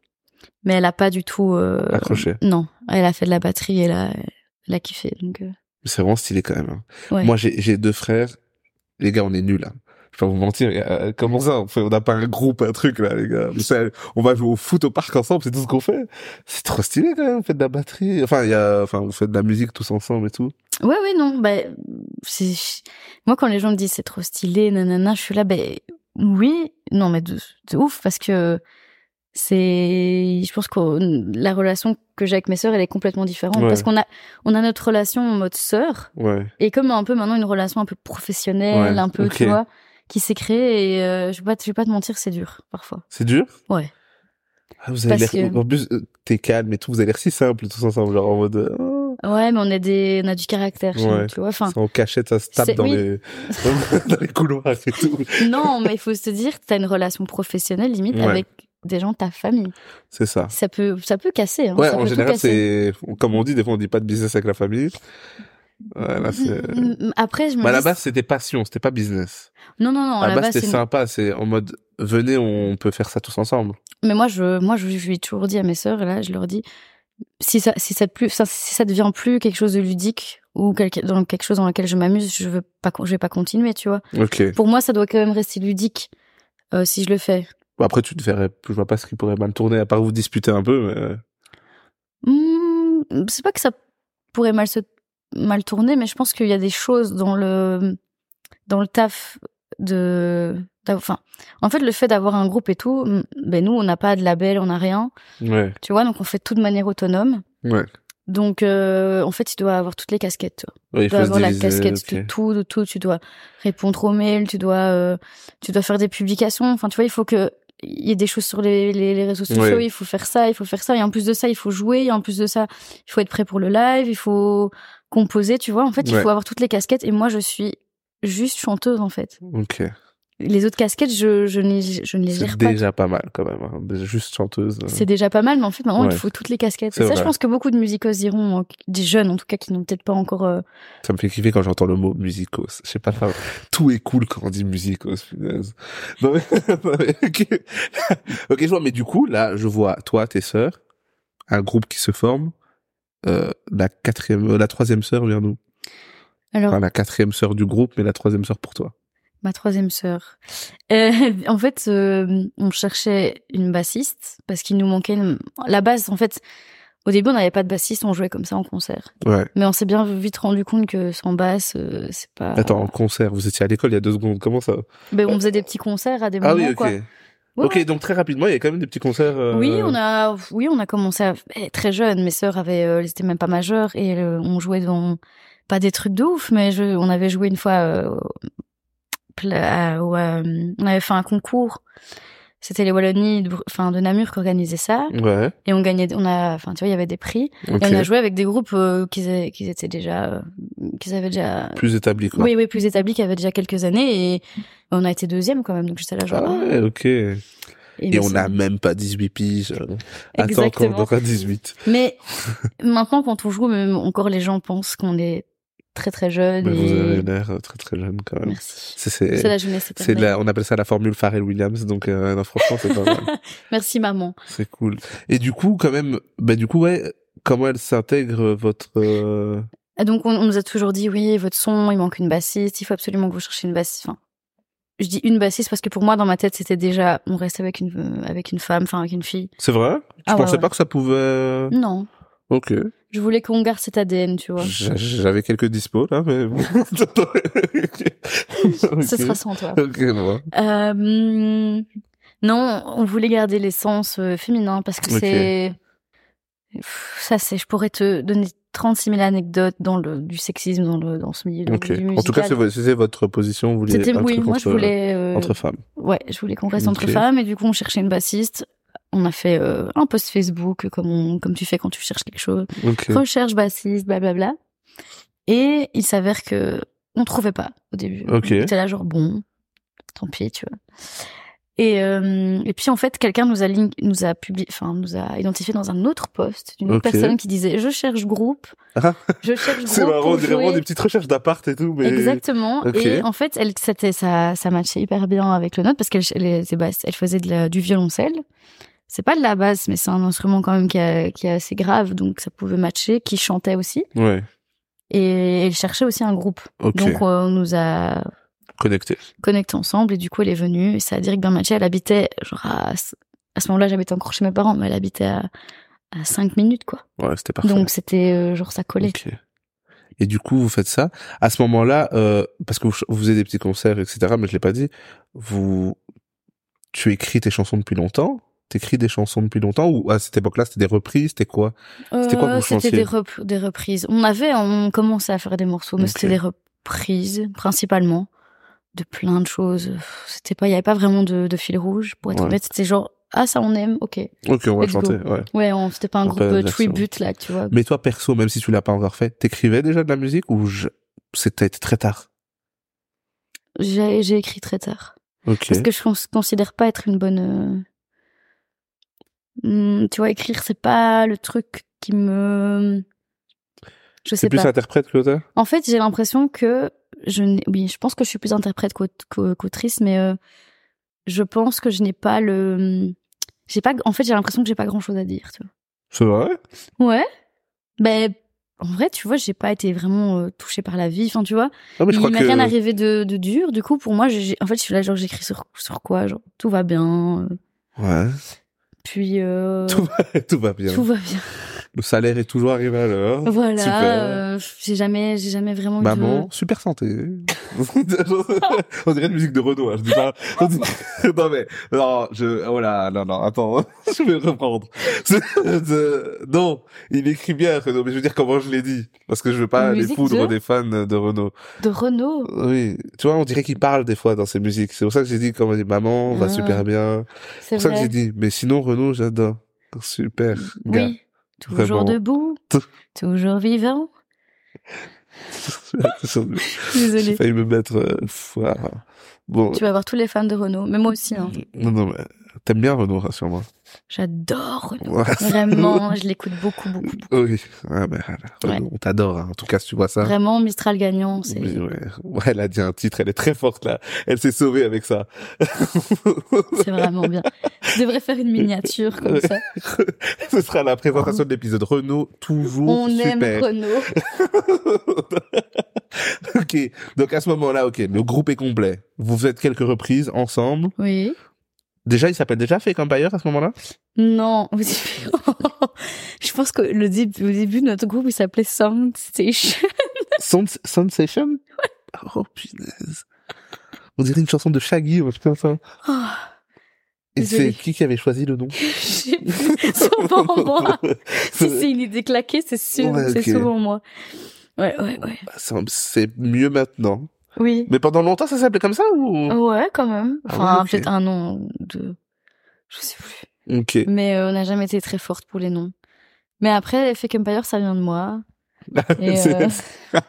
Speaker 3: Mais elle a pas du tout... euh,
Speaker 2: Accroché.
Speaker 3: Non, elle a fait de la batterie et elle a, elle a kiffé. Donc, euh,
Speaker 2: C'est vraiment stylé quand même. hein.
Speaker 3: ouais.
Speaker 2: Moi j'ai j'ai deux frères. Les gars on est nuls là. Je vais pas vous mentir. a- Comment ça on fait On n'a pas un groupe un truc là les gars. On va jouer au foot au parc ensemble. C'est tout ce qu'on fait. C'est trop stylé quand même. Vous faites de la batterie. Enfin il y a. Enfin vous faites de la musique tous ensemble et tout.
Speaker 3: Ouais, ouais, non. Bah, c'est... Moi, quand les gens me disent c'est trop stylé, nanana, je suis là, ben oui, non, mais de, de ouf, parce que c'est, je pense que la relation que j'ai avec mes sœurs, elle est complètement différente,
Speaker 2: Ouais.
Speaker 3: parce qu'on a, on a notre relation en mode sœur,
Speaker 2: Ouais.
Speaker 3: et comme un peu maintenant une relation un peu professionnelle,
Speaker 2: Ouais,
Speaker 3: un peu, tu vois, qui s'est créée, et euh, je vais pas, je vais pas te mentir, c'est dur, parfois.
Speaker 2: C'est dur?
Speaker 3: Ouais.
Speaker 2: Ah, vous avez
Speaker 3: que-
Speaker 2: En plus euh, t'es calme et tout. Vous avez l'air si simple tous ensemble genre en mode. euh,
Speaker 3: Ouais, mais on a des, on a du caractère,
Speaker 2: Ouais.
Speaker 3: tu vois, enfin.
Speaker 2: En cachette, ça se tape dans,
Speaker 3: oui.
Speaker 2: les... (laughs) dans les couloirs et tout. (laughs)
Speaker 3: Non, mais il faut se dire t'as une relation professionnelle limite
Speaker 2: Ouais.
Speaker 3: avec des gens de ta famille.
Speaker 2: C'est ça.
Speaker 3: Ça peut, ça peut casser. Hein,
Speaker 2: Ouais,
Speaker 3: ça
Speaker 2: en général, c'est, comme on dit, des fois, on dit pas de business avec la famille. Là, c'est...
Speaker 3: Mm, Après, je me
Speaker 2: Bah, à la base, c'était passion, c'était pas business.
Speaker 3: non, non, non.
Speaker 2: à la base, c'était sympa, c'est en mode, venez, on peut faire ça tous ensemble.
Speaker 3: Mais moi, je, moi, je, je lui ai toujours dit à mes sœurs, et là, je leur dis, si ça, si ça plus, ça, si ça devient plus quelque chose de ludique ou quelque, dans quelque chose dans lequel je m'amuse, je veux pas, je vais pas continuer, tu vois.
Speaker 2: Ok.
Speaker 3: Pour moi, ça doit quand même rester ludique euh, si je le fais.
Speaker 2: Bon, après, tu te verrais, je vois pas ce qui pourrait mal tourner, à part vous disputer un peu, mais... euh,
Speaker 3: Hmm, c'est pas que ça pourrait mal se mal tourner, mais je pense qu'il y a des choses dans le dans le taf de enfin en fait le fait d'avoir un groupe et tout ben nous on n'a pas de label on n'a rien.
Speaker 2: Ouais,
Speaker 3: tu vois donc on fait tout de manière autonome.
Speaker 2: Ouais.
Speaker 3: donc euh, en fait tu dois avoir toutes les casquettes. Tu vois.
Speaker 2: Ouais, il
Speaker 3: tu dois avoir la
Speaker 2: diviser,
Speaker 3: casquette de tout de tout. Tu dois répondre aux mails tu dois euh, tu dois faire des publications. Enfin tu vois il faut que il y ait des choses sur les, les, les réseaux sociaux, il faut faire ça, il faut faire ça, et en plus de ça, il faut jouer, et en plus de ça, il faut être prêt pour le live, il faut composer, tu vois. En fait, il
Speaker 2: Ouais.
Speaker 3: faut avoir toutes les casquettes, et moi, je suis juste chanteuse, en fait.
Speaker 2: Ok.
Speaker 3: Les autres casquettes, je, je, n'y- je ne les
Speaker 2: C'est
Speaker 3: gère pas.
Speaker 2: déjà pas mal, quand même. hein. Juste chanteuse. euh.
Speaker 3: C'est déjà pas mal, mais en fait, maintenant,
Speaker 2: Ouais.
Speaker 3: il faut toutes les casquettes.
Speaker 2: C'est
Speaker 3: Et ça, je pense que beaucoup de musicos diront, euh, des jeunes, en tout cas, qui n'ont peut-être pas encore... euh,
Speaker 2: Ça me fait kiffer quand j'entends le mot musicos. Je sais pas, enfin, tout est cool quand on dit musicos, punaise. Non mais, (laughs) non mais, ok. ok, je vois, mais du coup, là, je vois toi, tes sœurs, un groupe qui se forme, euh, la quatrième, euh, la troisième sœur vient d'où?
Speaker 3: Alors,
Speaker 2: Enfin, la quatrième sœur du groupe, mais la troisième sœur pour toi.
Speaker 3: ma troisième sœur. Euh, (laughs) en fait, euh, on cherchait une bassiste parce qu'il nous manquait une... la base. En fait, au début, on n'avait pas de bassiste, on jouait comme ça en concert.
Speaker 2: Ouais.
Speaker 3: Mais on s'est bien vite rendu compte que sans basse, euh, c'est pas.
Speaker 2: Attends, en concert, vous étiez à l'école il y a deux secondes, comment ça?
Speaker 3: Ben, on faisait des petits concerts à des moments.
Speaker 2: Ah oui, ok.
Speaker 3: quoi. Ouais,
Speaker 2: ok, donc très rapidement, il y a quand même des petits concerts. euh,
Speaker 3: Oui, on a, oui, on a commencé à, eh, très jeune. Mes sœurs avaient, euh, elles étaient même pas majeures et euh, on jouait dans pas des trucs de ouf, mais je, on avait joué une fois, euh, pla- on avait fait un concours. C'était les Wallonies, de, enfin de Namur qui organisaient ça
Speaker 2: Ouais.
Speaker 3: et on gagnait, on a, enfin tu vois, il y avait des prix
Speaker 2: Ok.
Speaker 3: et on a joué avec des groupes euh, qui, qui étaient déjà, euh, qui avaient déjà,
Speaker 2: Plus établi, quoi.
Speaker 3: oui, oui, plus établis, qui avaient déjà quelques années et on a été deuxième quand même. Donc j'étais là genre.
Speaker 2: Ah ouais, ok. Et,
Speaker 3: mais
Speaker 2: on
Speaker 3: c'est-
Speaker 2: n'a même pas 18 piges. Attends qu'on aura 18.
Speaker 3: Mais (laughs) maintenant, quand on joue, même encore les gens pensent qu'on est très très jeune.
Speaker 2: Mais vous
Speaker 3: et...
Speaker 2: avez l'air très très jeune quand même.
Speaker 3: Merci.
Speaker 2: C'est,
Speaker 3: la jeunesse
Speaker 2: c'est
Speaker 3: éternelle.
Speaker 2: la, on appelle ça la formule Pharrell Williams, donc euh, non, franchement c'est pas mal, (laughs)
Speaker 3: Merci maman.
Speaker 2: c'est cool. Et du coup quand même, bah du coup ouais, comment elle s'intègre votre, euh,
Speaker 3: Et donc, on, on nous a toujours dit, oui, votre son, il manque une bassiste, il faut absolument que vous cherchiez une bassiste. Enfin, je dis une bassiste parce que pour moi, dans ma tête, c'était déjà, on reste avec une, avec une femme, enfin, avec une fille.
Speaker 2: C'est vrai? Tu
Speaker 3: Ah ouais,
Speaker 2: pensais
Speaker 3: ouais.
Speaker 2: pas que ça pouvait...
Speaker 3: Non.
Speaker 2: Ok.
Speaker 3: Je voulais qu'on garde cet ADN, tu vois.
Speaker 2: J'a- J'avais quelques dispos là, mais bon. (laughs) Ok.
Speaker 3: Ce sera sans toi.
Speaker 2: Ok, bon.
Speaker 3: Euh, non, on voulait garder l'essence euh, féminin parce que c'est ça c'est je pourrais te donner 36 000 anecdotes dans le du sexisme dans le dans ce milieu
Speaker 2: Ok.
Speaker 3: du musical.
Speaker 2: En tout cas, c'est votre position. Vous vouliez
Speaker 3: c'était
Speaker 2: un
Speaker 3: oui,
Speaker 2: truc
Speaker 3: moi
Speaker 2: entre,
Speaker 3: je voulais euh,
Speaker 2: entre femmes.
Speaker 3: ouais, je voulais qu'on reste entre femmes et du coup on cherchait une bassiste. On a fait euh, un post Facebook comme on, comme tu fais quand tu cherches quelque chose. Recherche bassiste, blablabla. Et il s'avère que on trouvait pas au début.
Speaker 2: Ok.
Speaker 3: On était là genre bon, tant pis, tu vois. Et euh, et puis en fait quelqu'un nous a link, nous a publié, enfin nous a identifié dans un autre poste d'une autre
Speaker 2: Ok.
Speaker 3: personne qui disait je cherche groupe,
Speaker 2: Ah.
Speaker 3: je cherche (laughs) groupe
Speaker 2: C'est marrant, dirait vraiment des petites recherches d'appart et tout, mais.
Speaker 3: Exactement. Et en fait, elle, c'était, ça, ça matchait hyper bien avec le nôtre parce qu'elle, elle, faisait de la- du violoncelle. C'est pas de la basse, mais c'est un instrument quand même qui, a- qui est assez grave, donc ça pouvait matcher. Qui chantait aussi.
Speaker 2: Ouais.
Speaker 3: Et elle cherchait aussi un groupe.
Speaker 2: Ok.
Speaker 3: Donc euh, on nous a
Speaker 2: Connecté.
Speaker 3: connectés ensemble et du coup elle est venue et ça a direct bien matché. Elle habitait, genre à, à ce moment-là, j'habitais encore chez mes parents, mais elle habitait à, à 5 minutes, quoi.
Speaker 2: Ouais, c'était parfait.
Speaker 3: Donc c'était, euh, genre, ça collait.
Speaker 2: Ok. Et du coup, vous faites ça. À ce moment-là, euh, parce que vous, vous faisiez des petits concerts, etc., mais je l'ai pas dit, vous, tu écris tes chansons depuis longtemps? T'écris des chansons depuis longtemps ou à cette époque-là, c'était des reprises, c'était quoi? C'était quoi vous
Speaker 3: C'était des, rep- des reprises. On avait, on commençait à faire des morceaux, mais c'était des reprises principalement de plein de choses. C'était pas, il y avait pas vraiment de, de fil rouge. Pour être
Speaker 2: Ouais.
Speaker 3: honnête, c'était genre ah ça on aime, ok.
Speaker 2: Ok, on va chanter, ouais.
Speaker 3: Ouais, on, c'était pas un
Speaker 2: On
Speaker 3: groupe euh, tribute là, tu vois.
Speaker 2: Mais toi, perso, même si tu l'as pas encore fait, t'écrivais déjà de la musique ou je... c'était très tard?
Speaker 3: J'ai, j'ai écrit très tard
Speaker 2: Ok.
Speaker 3: parce que je cons- considère pas être une bonne. Hmm, tu vois, écrire c'est pas le truc qui me. Je sais
Speaker 2: C'est plus
Speaker 3: pas.
Speaker 2: interprète que l'auteur?
Speaker 3: En fait, j'ai l'impression que je oui, je pense que je suis plus interprète qu'aut- qu'au- qu'autrice, mais euh, je pense que je n'ai pas le, j'ai pas, en fait, j'ai l'impression que j'ai pas grand chose à dire, tu
Speaker 2: C'est vrai?
Speaker 3: vois. Ouais. Ben, en vrai, tu vois, j'ai pas été vraiment euh, touchée par la vie, enfin, tu vois.
Speaker 2: Non, mais je
Speaker 3: Il m'est
Speaker 2: que...
Speaker 3: rien arrivé de, de dur, du coup, pour moi, j'ai, en fait, je suis là, genre, j'écris sur, sur quoi, genre, tout va bien, euh,
Speaker 2: Ouais.
Speaker 3: Puis, euh,
Speaker 2: Tout va, (laughs) tout va bien.
Speaker 3: tout va bien.
Speaker 2: Le salaire est toujours arrivé à l'heure.
Speaker 3: Voilà, euh, j'ai jamais, j'ai jamais vraiment eu de-
Speaker 2: Maman, super santé. (laughs) on dirait une musique de Renault, hein, je dis pas. dit- (laughs) non mais, non, je, oh là, non, non, attends, (laughs) je vais reprendre. Non, il écrit bien Renault, mais je veux dire comment je l'ai dit, parce que je veux pas
Speaker 3: Une
Speaker 2: les
Speaker 3: de
Speaker 2: des fans de Renault.
Speaker 3: de Renault.
Speaker 2: Oui, tu vois, on dirait qu'il parle des fois dans ses musiques. C'est pour ça que j'ai dit quand on dit maman, va
Speaker 3: Ah.
Speaker 2: super bien.
Speaker 3: C'est
Speaker 2: pour ça que j'ai dit, mais sinon Renault, j'adore. Super, gars.
Speaker 3: Toujours
Speaker 2: Vraiment.
Speaker 3: debout. (laughs) Toujours vivant. (laughs)
Speaker 2: J'ai
Speaker 3: Désolée.
Speaker 2: failli me mettre. euh. Bon,
Speaker 3: Tu vas avoir tous les fans de Renault. Mais moi aussi, hein.
Speaker 2: non, non, mais t'aimes bien Renault, rassure-moi.
Speaker 3: J'adore.
Speaker 2: Ouais. (laughs)
Speaker 3: Vraiment, je l'écoute beaucoup, beaucoup, beaucoup.
Speaker 2: Oui, ah, ben, voilà. Renault, on t'adore, hein. en tout cas, si tu vois ça.
Speaker 3: Vraiment, Mistral gagnant, c'est...
Speaker 2: Ouais. Ouais, elle a dit un titre, elle est très forte là. Elle s'est sauvée avec ça. (laughs)
Speaker 3: C'est vraiment bien. Je devrais faire une miniature comme ça. (laughs)
Speaker 2: Ce sera la présentation de l'épisode Renault, toujours
Speaker 3: On
Speaker 2: super.
Speaker 3: aime Renault.
Speaker 2: ok, donc à ce moment-là, ok, le groupe est complet. Vous faites quelques reprises ensemble.
Speaker 3: Oui.
Speaker 2: Déjà, il s'appelle déjà Fake Empire à ce moment-là?
Speaker 3: Non, au (laughs) début- je pense que le début, au début, notre groupe, il s'appelait Sound Station. (laughs)
Speaker 2: Sound, Sensation Oh punaise. On dirait une chanson de Shaggy, oh, putain ça.
Speaker 3: Oh,
Speaker 2: Et c'est qui qui avait choisi le nom? (laughs)
Speaker 3: Souvent moi. Si c'est une idée claquée, c'est sûr,
Speaker 2: Ouais,
Speaker 3: c'est souvent moi. Ouais, ouais, ouais.
Speaker 2: Ça- C'est mieux maintenant.
Speaker 3: Oui.
Speaker 2: Mais pendant longtemps, ça s'appelait comme ça ou?
Speaker 3: Ouais, quand même.
Speaker 2: Ah
Speaker 3: Enfin,
Speaker 2: ouais,
Speaker 3: peut-être un an, deux. Je sais plus.
Speaker 2: Ok.
Speaker 3: Mais euh, on n'a jamais été très forte pour les noms. Mais après, Fake Empire, ça vient de moi. (laughs) Et, euh, (laughs)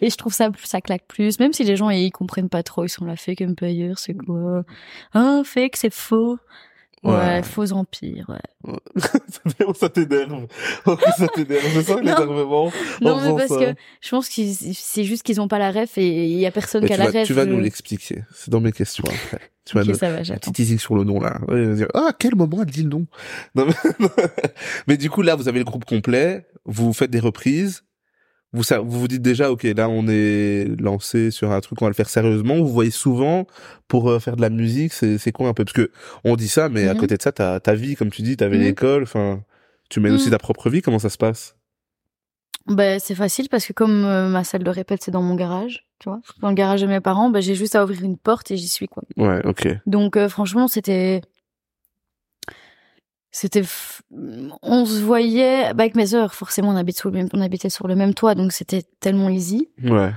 Speaker 3: et je trouve ça, ça claque plus. Même si les gens, ils comprennent pas trop, ils sont là, Fake Empire, c'est quoi? Ah, fake, c'est faux. Ouais,
Speaker 2: Ouais.
Speaker 3: faux empire, ouais. (laughs)
Speaker 2: ça t'énerve. (laughs) Ça t'énerve. Je sens l'énervement.
Speaker 3: Non, mais parce
Speaker 2: ça.
Speaker 3: que je pense que c'est juste qu'ils ont pas la ref et il y a personne qui a la
Speaker 2: vas,
Speaker 3: ref.
Speaker 2: tu vas nous l'expliquer. C'est dans mes questions après. Tu vas
Speaker 3: ça va,
Speaker 2: Un petit teasing sur le nom là. Ah, quel moment elle dit le nom? Non, mais... (laughs) mais du coup là, vous avez le groupe complet, vous faites des reprises vous, vous vous dites déjà, ok, là, on est lancé sur un truc, on va le faire sérieusement. Vous voyez souvent pour euh, faire de la musique, c'est, c'est quoi un peu? Parce que on dit ça, mais à
Speaker 3: Mhm.
Speaker 2: côté de ça, t'as ta vie, comme tu dis, t'avais
Speaker 3: Mhm.
Speaker 2: l'école, enfin, tu mènes aussi
Speaker 3: Mhm.
Speaker 2: ta propre vie. Comment ça se passe?
Speaker 3: Ben, c'est facile parce que comme euh, ma salle de répète, c'est dans mon garage, tu vois. Dans le garage de mes parents, ben, j'ai juste à ouvrir une porte et j'y suis, quoi.
Speaker 2: Ouais, ok.
Speaker 3: Donc, euh, franchement, c'était. C'était. f- On se voyait. Bah, avec mes sœurs, forcément, on, habite sous le même... on habitait sur le même toit, donc c'était tellement easy.
Speaker 2: Ouais.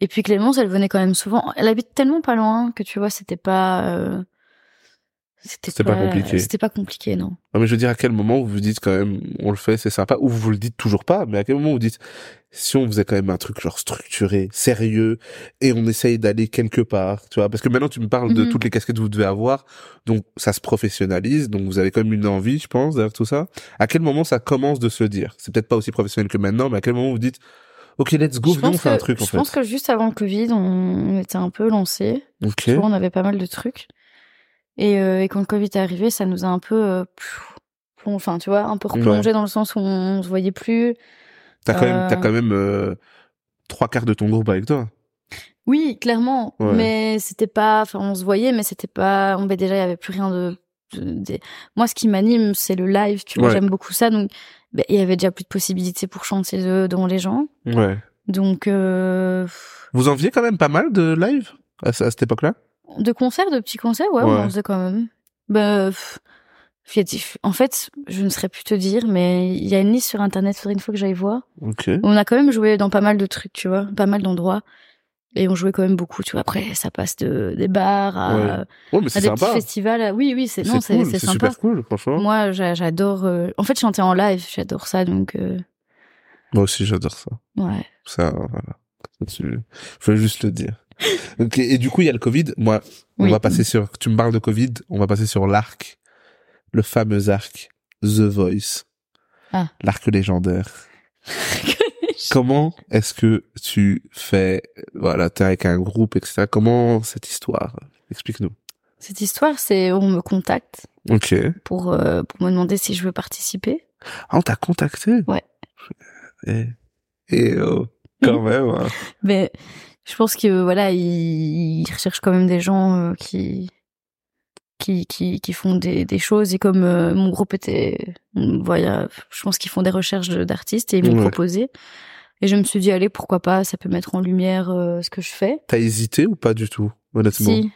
Speaker 3: Et puis Clémence, elle venait quand même souvent. Elle habite tellement pas loin que tu vois, c'était pas. euh,
Speaker 2: C'était pas compliqué.
Speaker 3: C'était pas compliqué, non.
Speaker 2: Non, mais je veux dire, à quel moment vous vous dites quand même, on le fait, c'est sympa, ou vous vous le dites toujours pas, mais à quel moment vous dites, si on faisait quand même un truc genre structuré, sérieux, et on essaye d'aller quelque part, tu vois, parce que maintenant tu me parles de
Speaker 3: Mhm.
Speaker 2: toutes les casquettes que vous devez avoir, donc ça se professionnalise, donc vous avez quand même une envie, je pense, derrière tout ça. À quel moment ça commence de se dire? C'est peut-être pas aussi professionnel que maintenant, mais à quel moment vous dites, ok, let's go,
Speaker 3: Je
Speaker 2: on fait un truc en
Speaker 3: Je
Speaker 2: fait.
Speaker 3: pense que juste avant le Covid, on, était un peu lancé.
Speaker 2: Ok.
Speaker 3: Tu vois, on avait pas mal de trucs. Et, euh, et quand le Covid est arrivé, ça nous a un peu, euh, plong- enfin, tu vois, un peu replongé dans le sens où on se voyait plus.
Speaker 2: T'as quand même,
Speaker 3: euh,
Speaker 2: quand même euh, trois quarts de ton groupe avec toi.
Speaker 3: Oui, clairement.
Speaker 2: Ouais.
Speaker 3: Mais c'était pas, enfin, on se voyait, mais c'était pas, on, ben, déjà, il y avait plus rien de, moi, ce qui m'anime, c'est le live, tu vois,
Speaker 2: Ouais.
Speaker 3: j'aime beaucoup ça. Donc, ben, il y avait déjà plus de possibilités pour chanter de- devant les gens.
Speaker 2: Ouais.
Speaker 3: Donc, euh,
Speaker 2: Vous en faisiez quand même pas mal de live à, à cette époque-là?
Speaker 3: De concerts, de petits concerts, ouais,
Speaker 2: Ouais.
Speaker 3: on en faisait quand même. Pff, fiatif. En fait, je ne saurais plus te dire, mais il y a une liste sur internet, faudrait une fois que j'aille voir. On a quand même joué dans pas mal de trucs, tu vois, pas mal d'endroits. Et on jouait quand même beaucoup, tu vois. Après, ça passe de, des bars à,
Speaker 2: Ouais. Ouais, mais
Speaker 3: à
Speaker 2: c'est
Speaker 3: des petits festivals. Oui, oui, c'est, non, c'est,
Speaker 2: cool,
Speaker 3: sympa.
Speaker 2: super cool, franchement.
Speaker 3: Moi, j'a- j'adore, euh, en fait, chanter en live, j'adore ça, donc, euh,
Speaker 2: Moi aussi, j'adore ça.
Speaker 3: ouais.
Speaker 2: Ça, voilà. Tu... Faut juste le dire. Et du coup, il y a le Covid. Moi, on va passer sur, tu me parles de Covid, on va passer sur l'arc. Le fameux arc. The Voice.
Speaker 3: Ah.
Speaker 2: L'arc légendaire. (laughs) Comment est-ce que tu fais, voilà, t'es avec un groupe, etc. Comment cette histoire? Explique-nous.
Speaker 3: Cette histoire, c'est, on me contacte
Speaker 2: Ok.
Speaker 3: pour, euh, pour me demander si je veux participer.
Speaker 2: Ah, on t'a contacté?
Speaker 3: Ouais.
Speaker 2: Et, et oh, quand (laughs) même. hein.
Speaker 3: Mais je pense que voilà, ils, ils recherchent quand même des gens euh, qui qui qui qui font des des choses et comme euh, mon groupe était voilà, je pense qu'ils font des recherches d'artistes et ils m'ont
Speaker 2: Ouais.
Speaker 3: proposé. Et je me suis dit allez, pourquoi pas, ça peut mettre en lumière euh, ce que je fais.
Speaker 2: T'as hésité ou pas du tout, honnêtement?
Speaker 3: Si.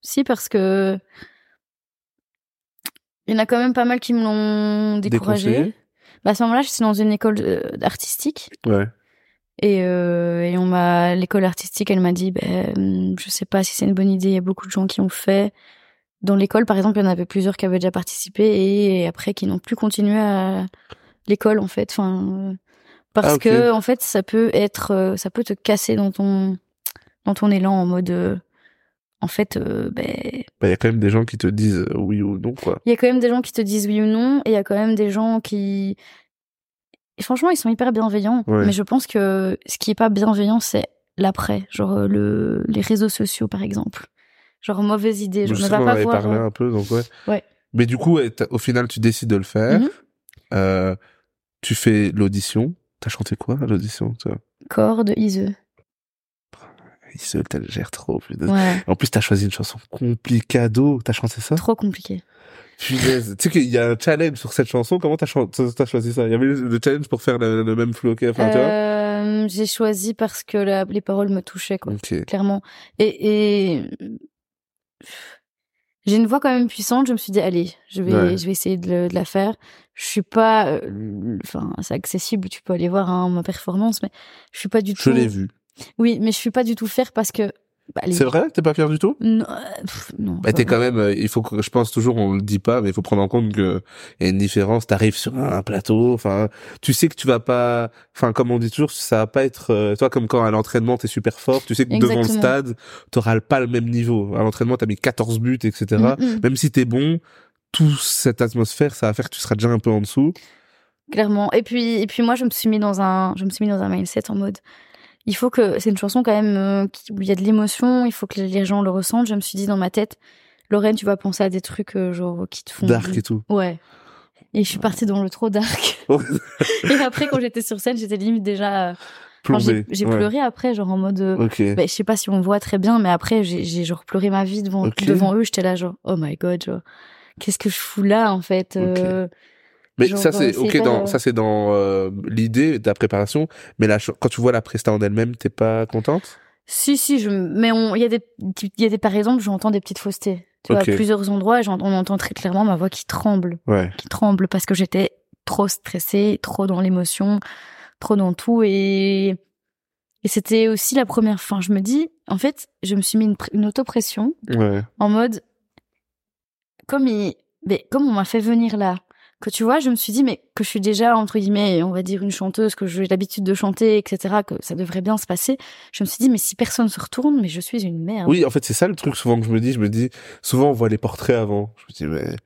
Speaker 3: Si parce que il y en a quand même pas mal qui me l'ont découragé. Bah, à ce moment-là, j'étais dans une école euh, artistique
Speaker 2: Ouais.
Speaker 3: Et, euh, et on m'a, l'école artistique, elle m'a dit, ben, je sais pas si c'est une bonne idée. Il y a beaucoup de gens qui ont fait. Dans l'école, par exemple, il y en avait plusieurs qui avaient déjà participé et, après qui n'ont plus continué à l'école, en fait. Enfin, euh, parce
Speaker 2: Ah,
Speaker 3: que, en fait, ça peut être, euh, ça peut te casser dans ton, dans ton élan en mode, en fait, euh, ben,
Speaker 2: Bah, il y a quand même des gens qui te disent oui ou non, quoi.
Speaker 3: il y a quand même des gens qui te disent oui ou non, et il y a quand même des gens qui. Et franchement, ils sont hyper bienveillants.
Speaker 2: Ouais.
Speaker 3: Mais je pense que ce qui est pas bienveillant, c'est l'après. Genre euh, le... les réseaux sociaux, par exemple. Genre mauvaise idée. Je ne va pas voir.
Speaker 2: parlé
Speaker 3: euh,
Speaker 2: un peu, donc ouais.
Speaker 3: Ouais.
Speaker 2: Mais du coup, t'as- au final, tu décides de le faire.
Speaker 3: Mhm.
Speaker 2: Euh, tu fais l'audition. T'as chanté quoi à l'audition, toi?
Speaker 3: Corps de Iseux.
Speaker 2: Se elle gère trop.
Speaker 3: Ouais.
Speaker 2: En plus, t'as choisi une chanson complicado. T'as chanté ça?
Speaker 3: Trop compliqué.
Speaker 2: Punaise. tu sais qu'il y a un challenge sur cette chanson. Comment t'as t'as choisi ça? Il y avait le challenge pour faire le, le même flow que enfin,
Speaker 3: Euh, J'ai choisi parce que la- les paroles me touchaient, quoi.
Speaker 2: Ok.
Speaker 3: clairement. Et, et j'ai une voix quand même puissante. Je me suis dit, allez, je vais,
Speaker 2: Ouais.
Speaker 3: je vais essayer de, le- de la faire. Je suis pas, euh, enfin, c'est accessible. Tu peux aller voir hein, ma performance, mais je suis pas du tout.
Speaker 2: Je l'ai vu.
Speaker 3: Oui, mais je suis pas du tout faire parce que. Bah, les-
Speaker 2: C'est vrai? T'es pas fier du tout?
Speaker 3: Non, euh, pff, non.
Speaker 2: Bah, t'es quand même, euh, il faut que, je pense toujours, on le dit pas, mais il faut prendre en compte que il y a une différence. T'arrives sur un plateau, enfin, tu sais que tu vas pas, enfin, comme on dit toujours, ça va pas être, euh, toi, comme quand à l'entraînement t'es super fort, tu sais que devant le stade, t'auras pas le même niveau. À l'entraînement, t'as mis 14 buts, etc.
Speaker 3: Mm, mm.
Speaker 2: Même si t'es bon, toute cette atmosphère, ça va faire que tu seras déjà un peu en dessous.
Speaker 3: clairement. Et puis, et puis moi, je me suis mis dans un, je me suis mis dans un mindset en mode, il faut que, c'est une chanson quand même euh, où il y a de l'émotion, il faut que les gens le ressentent. Je me suis dit dans ma tête, Lorraine, tu vas penser à des trucs euh, genre qui te font
Speaker 2: Dark et tout.
Speaker 3: Ouais. Et je suis partie dans le trop dark. (laughs) et après, quand j'étais sur scène, j'étais limite déjà euh, j'ai
Speaker 2: ouais.
Speaker 3: pleuré après, genre en mode. euh,
Speaker 2: Ok.
Speaker 3: bah, je sais pas si on voit très bien, mais après, j'ai genre pleuré ma vie devant, devant eux. J'étais là, genre, oh my god, qu'est-ce que je fous là, en fait euh,
Speaker 2: Mais ça c'est
Speaker 3: euh,
Speaker 2: ok
Speaker 3: c'est pas,
Speaker 2: dans ça c'est dans euh, l'idée de la préparation, mais là quand tu vois la presta en elle-même, t'es pas contente?
Speaker 3: Si, si, je, mais il y a des, il y a des, par exemple, j'entends des petites faussetés. Tu vois,
Speaker 2: Ok.
Speaker 3: à plusieurs endroits, on entend très clairement ma voix qui tremble,
Speaker 2: Ouais.
Speaker 3: qui tremble parce que j'étais trop stressée, trop dans l'émotion, trop dans tout et, et c'était aussi la première fin. Je me dis, en fait, je me suis mis une, pr- une autopression
Speaker 2: Ouais.
Speaker 3: en mode, comme il, mais comme on m'a fait venir là, que tu vois, je me suis dit, mais que je suis déjà, entre guillemets, on va dire une chanteuse, que j'ai l'habitude de chanter, etc., que ça devrait bien se passer. Je me suis dit, mais si personne se retourne, mais je suis une merde.
Speaker 2: Oui, en fait, c'est ça le truc souvent que je me dis. Je me dis, souvent on voit les portraits avant. Je me dis, mais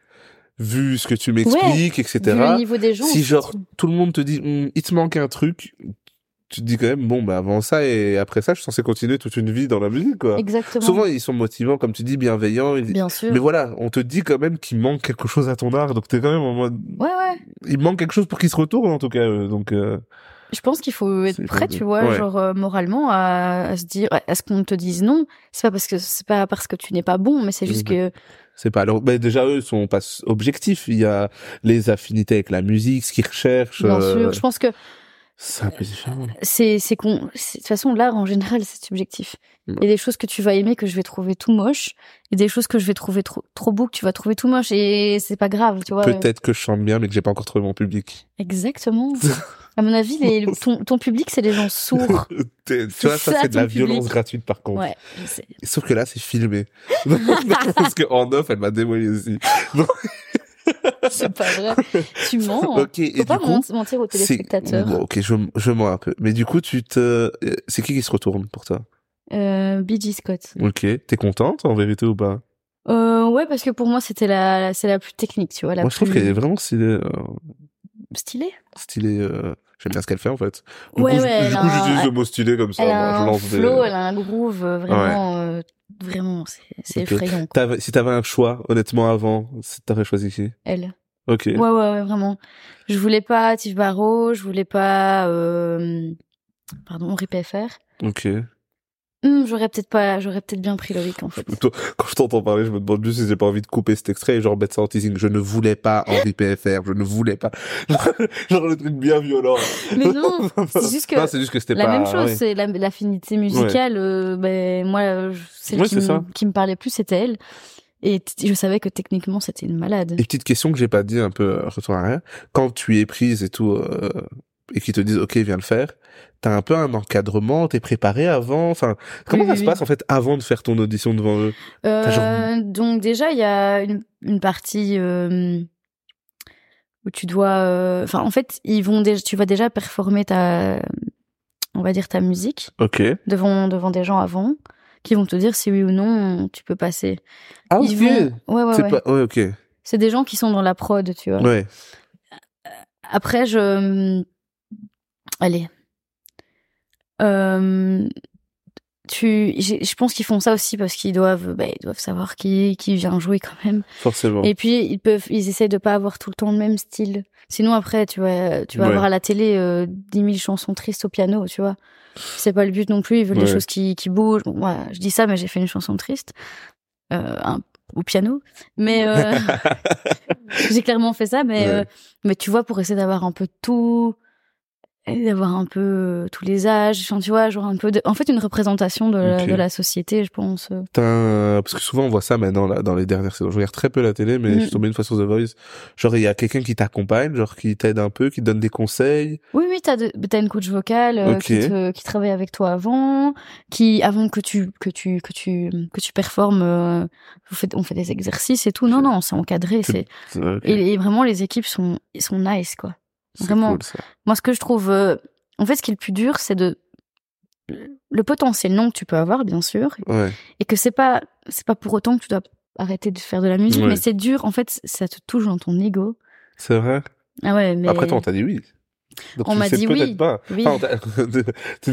Speaker 2: vu ce que tu m'expliques, etc.
Speaker 3: Vu le niveau des gens.
Speaker 2: Si
Speaker 3: en
Speaker 2: genre tout le monde te dit, Hum, il te manque un truc, tu te dis quand même, bon, bah avant ça et après ça, je suis censé continuer toute une vie dans la musique, quoi.
Speaker 3: Exactement.
Speaker 2: Souvent, ils sont motivants, comme tu dis, bienveillants. ils-
Speaker 3: Bien sûr.
Speaker 2: Mais voilà, on te dit quand même qu'il manque quelque chose à ton art, donc t'es quand même en mode,
Speaker 3: Ouais, ouais.
Speaker 2: il manque quelque chose pour qu'il se retourne en tout cas. euh, Donc, euh,
Speaker 3: Je pense qu'il faut être prêt, tu vois,
Speaker 2: Ouais.
Speaker 3: genre euh, moralement à, à se dire, à ce qu'on te dise non. C'est pas parce que c'est pas parce que tu n'es pas bon, mais c'est juste que
Speaker 2: c'est pas alors, ben déjà eux sont pas objectifs. Il y a les affinités avec la musique, ce qu'ils recherchent.
Speaker 3: bien
Speaker 2: euh,
Speaker 3: sûr, je pense que
Speaker 2: C'est un peu différent.
Speaker 3: c'est c'est qu'on de toute façon l'art en général c'est subjectif
Speaker 2: Ouais.
Speaker 3: il y a des choses que tu vas aimer que je vais trouver tout moche et des choses que je vais trouver trop trop beau que tu vas trouver tout moche et c'est pas grave tu vois
Speaker 2: Peut-être que je chante bien, mais que j'ai pas encore trouvé mon public.
Speaker 3: exactement (laughs) à mon avis les, ton, ton public c'est les gens (laughs) sourds
Speaker 2: tu vois, ça,
Speaker 3: ça,
Speaker 2: c'est de la
Speaker 3: public.
Speaker 2: violence gratuite par contre.
Speaker 3: ouais
Speaker 2: Sauf que là, c'est filmé. (laughs) Parce que en off, elle m'a démoli aussi.
Speaker 3: C'est pas vrai tu mens
Speaker 2: ok, et
Speaker 3: faut
Speaker 2: du
Speaker 3: pas
Speaker 2: coup,
Speaker 3: mentir aux téléspectateurs
Speaker 2: bon, ok, je, je mens un peu. Mais du coup, tu te, c'est qui qui se retourne pour toi?
Speaker 3: Euh, B.G. Scott
Speaker 2: Ok, t'es contente en vérité ou pas?
Speaker 3: Euh, ouais parce que pour moi c'était la c'est la plus technique tu vois la
Speaker 2: Moi, je trouve qu'elle est vraiment stylée. euh,
Speaker 3: stylée?
Speaker 2: stylée. euh, J'aime bien ce qu'elle fait en fait. Du
Speaker 3: Ouais,
Speaker 2: coup,
Speaker 3: ouais,
Speaker 2: je- du coup, j'utilise le mot stylé comme ça.
Speaker 3: elle
Speaker 2: moi,
Speaker 3: a
Speaker 2: je
Speaker 3: un
Speaker 2: lance
Speaker 3: flow
Speaker 2: des...
Speaker 3: elle a un groove euh, vraiment euh, vraiment c'est c'est
Speaker 2: Ok.
Speaker 3: effrayant
Speaker 2: si t'avais un choix, honnêtement, avant, t'aurais choisi qui?
Speaker 3: Elle
Speaker 2: Ok.
Speaker 3: Ouais, ouais, ouais, vraiment. Je voulais pas Tiff Barrow, je voulais pas, euh, pardon, Henri PFR.
Speaker 2: Ok.
Speaker 3: Hum, j'aurais peut-être pas, j'aurais peut-être bien pris Loïc, en fait.
Speaker 2: Quand je t'entends parler, je me demande juste si j'ai pas envie de couper cet extrait et genre mettre ça en teasing. Je ne voulais pas Henri (laughs) PFR, je ne voulais pas. genre le truc bien violent.
Speaker 3: Mais non, c'est juste que
Speaker 2: c'est juste que c'était
Speaker 3: la
Speaker 2: pas.
Speaker 3: même chose,
Speaker 2: ouais.
Speaker 3: c'est la- l'affinité musicale, euh, ben, moi, euh, celle
Speaker 2: Ouais,
Speaker 3: qui, qui me parlait plus, c'était elle. Et je savais que techniquement, c'était une malade.
Speaker 2: Et petite question que j'ai pas dit un peu, euh, retour à rien. Quand tu es prise et tout, euh, et qu'ils te disent, OK, viens le faire, t'as un peu un encadrement, t'es préparé avant, enfin, comment
Speaker 3: Oui,
Speaker 2: ça
Speaker 3: oui,
Speaker 2: se
Speaker 3: oui.
Speaker 2: passe, en fait, avant de faire ton audition devant eux? Genre-
Speaker 3: Euh, donc déjà, il y a une, une partie euh, où tu dois... euh, Enfin, en fait, ils vont déjà, tu vas déjà performer ta... On va dire ta musique. Devant devant des gens avant qui vont te dire si oui ou non tu peux passer.
Speaker 2: Ah,
Speaker 3: Ils
Speaker 2: ok.
Speaker 3: vont ouais ouais
Speaker 2: C'est
Speaker 3: ouais.
Speaker 2: pas, ouais, ok.
Speaker 3: C'est des gens qui sont dans la prod, tu vois.
Speaker 2: Ouais.
Speaker 3: Après je allez. Euh... Tu, je pense qu'ils font ça aussi parce qu'ils doivent, bah, ils doivent savoir qui, qui vient jouer quand même.
Speaker 2: Forcément.
Speaker 3: Et puis ils peuvent, ils essayent de pas avoir tout le temps le même style. Sinon après, tu vas, tu vas
Speaker 2: Ouais.
Speaker 3: avoir à la télé euh, 10 000 chansons tristes au piano, tu vois. C'est pas le but non plus. Ils veulent
Speaker 2: Ouais.
Speaker 3: des choses qui, qui bougent. Bon, je dis ça, mais j'ai fait une chanson triste euh, un- au piano. Mais euh, (laughs) (laughs) j'ai clairement fait ça. Mais
Speaker 2: Ouais.
Speaker 3: mais tu vois, pour essayer d'avoir un peu tout, d'avoir un peu euh, tous les âges, tu vois, genre un peu, de... en fait, une représentation de, la,
Speaker 2: Ok.
Speaker 3: de la société, je pense. euh.
Speaker 2: Un- Parce que souvent on voit ça maintenant là, dans les dernières saisons. Je regarde très peu la télé, mais
Speaker 3: Mm.
Speaker 2: je suis tombé une fois sur The Voice. Genre il y a quelqu'un qui t'accompagne, genre qui t'aide un peu, qui te donne des conseils.
Speaker 3: Oui, oui, t'as, de, t'as une coach vocale euh, qui, te, qui travaille avec toi avant, qui avant que tu que tu que tu que tu performes, euh, on fait des exercices et tout. Non, non, c'est encadré.
Speaker 2: C'est-
Speaker 3: et, et vraiment les équipes sont sont nice quoi. Vraiment.
Speaker 2: cool, ça.
Speaker 3: Moi, ce que je trouve, euh, en fait, ce qui est le plus dur, c'est de le potentiel non que tu peux avoir, bien sûr,
Speaker 2: Ouais.
Speaker 3: et que c'est pas c'est pas pour autant que tu dois arrêter de faire de la musique,
Speaker 2: Ouais.
Speaker 3: mais c'est dur. En fait, ça te touche dans ton ego.
Speaker 2: C'est vrai?
Speaker 3: Ah ouais, mais
Speaker 2: Après toi on t'a dit oui. Donc,
Speaker 3: On m'a dit oui.
Speaker 2: Enfin, (laughs)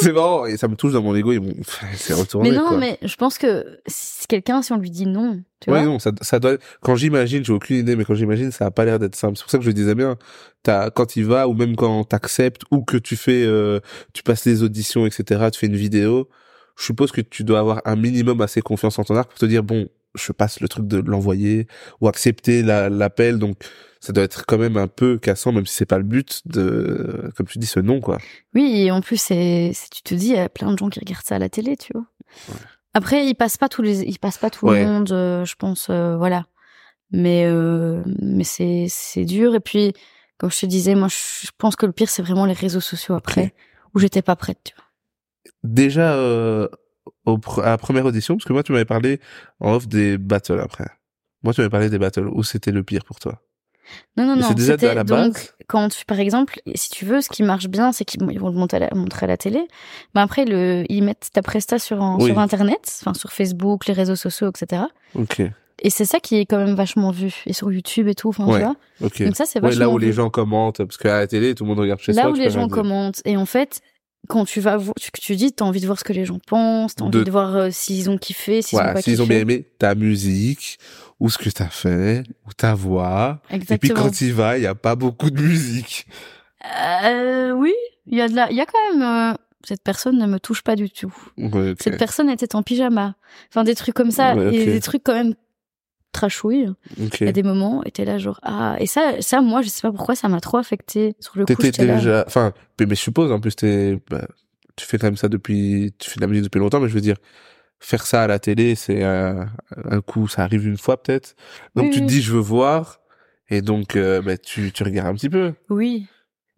Speaker 2: c'est marrant et ça me touche dans mon ego et bon, c'est retourné
Speaker 3: Mais non,
Speaker 2: quoi.
Speaker 3: mais je pense que si quelqu'un, si on lui dit non, tu
Speaker 2: ouais,
Speaker 3: vois.
Speaker 2: non, ça, ça doit. Quand j'imagine, j'ai aucune idée, mais quand j'imagine, ça a pas l'air d'être simple. C'est pour ça que je disais bien. T'as quand il va ou même quand t'acceptes ou que tu fais, euh, tu passes les auditions, etc. Tu fais une vidéo. Je suppose que tu dois avoir un minimum assez confiance en ton art pour te dire bon, je passe le truc de l'envoyer ou accepter la- l'appel. Donc ça doit être quand même un peu cassant, même si c'est pas le but de, comme tu dis, ce nom quoi.
Speaker 3: Oui, et en plus, c'est, tu te dis, il y a plein de gens qui regardent ça à la télé, tu vois. Après, il passe pas tous les, il passe pas tout
Speaker 2: Ouais.
Speaker 3: le monde, euh, je pense, euh, voilà. Mais, euh, mais c'est, c'est dur. Et puis, comme je te disais, moi, je pense que le pire, c'est vraiment les réseaux sociaux après, où j'étais pas prête, tu vois.
Speaker 2: Déjà euh, au, pr- à la première audition, parce que moi tu m'avais parlé en off des battles après. Moi tu m'avais parlé des battles. Où c'était le pire pour toi?
Speaker 3: Non, non,
Speaker 2: Mais
Speaker 3: non.
Speaker 2: c'est déjà à la
Speaker 3: donc,
Speaker 2: base
Speaker 3: quand tu, par exemple, si tu veux, ce qui marche bien, c'est qu'ils ils vont le montrer à la, montrer à la télé. Mais après, le, ils mettent ta presta sur, en-
Speaker 2: Oui.
Speaker 3: sur Internet, enfin, sur Facebook, les réseaux sociaux, etc.
Speaker 2: Ok,
Speaker 3: Et c'est ça qui est quand même vachement vu. Et sur YouTube et tout, enfin,
Speaker 2: Ouais.
Speaker 3: tu vois. Donc ça, c'est
Speaker 2: Ouais,
Speaker 3: vachement
Speaker 2: là où
Speaker 3: vu.
Speaker 2: les gens commentent, parce qu'à la télé tout le monde regarde chez
Speaker 3: Là
Speaker 2: soi.
Speaker 3: où
Speaker 2: tu
Speaker 3: les gens commentent. Et en fait, quand tu vas, vo- tu, tu dis, t'as envie de voir ce que les gens pensent, t'as envie de voir euh, s'ils ont kiffé, s'ils ont
Speaker 2: Voilà,
Speaker 3: pas
Speaker 2: s'ils ont
Speaker 3: kiffé.
Speaker 2: bien aimé ta musique, ou ce que t'as fait, ou ta voix. Et puis
Speaker 3: Exactement.
Speaker 2: quand il va, il y a pas beaucoup de musique.
Speaker 3: Euh, oui, il y a de la, il y a quand même, euh, cette personne ne me touche pas du tout.
Speaker 2: Ouais.
Speaker 3: Cette personne était en pyjama. Enfin, des trucs comme ça.
Speaker 2: Ouais,
Speaker 3: Et
Speaker 2: ok.
Speaker 3: des trucs quand même trashouilles.
Speaker 2: Ok.
Speaker 3: Il y a des moments, et t'es là genre, ah, et ça, ça, moi, je sais pas pourquoi, ça m'a trop affecté. Sur le coup, j'étais
Speaker 2: déjà, enfin, mais mais je suppose, en plus, t'es, bah, tu fais quand même ça depuis, tu fais de la musique depuis longtemps, mais je veux dire, faire ça à la télé, c'est euh, un coup, ça arrive une fois peut-être. Donc
Speaker 3: Oui,
Speaker 2: tu te dis, je veux voir, et donc, euh, bah, tu, tu regardes un petit peu.
Speaker 3: Oui.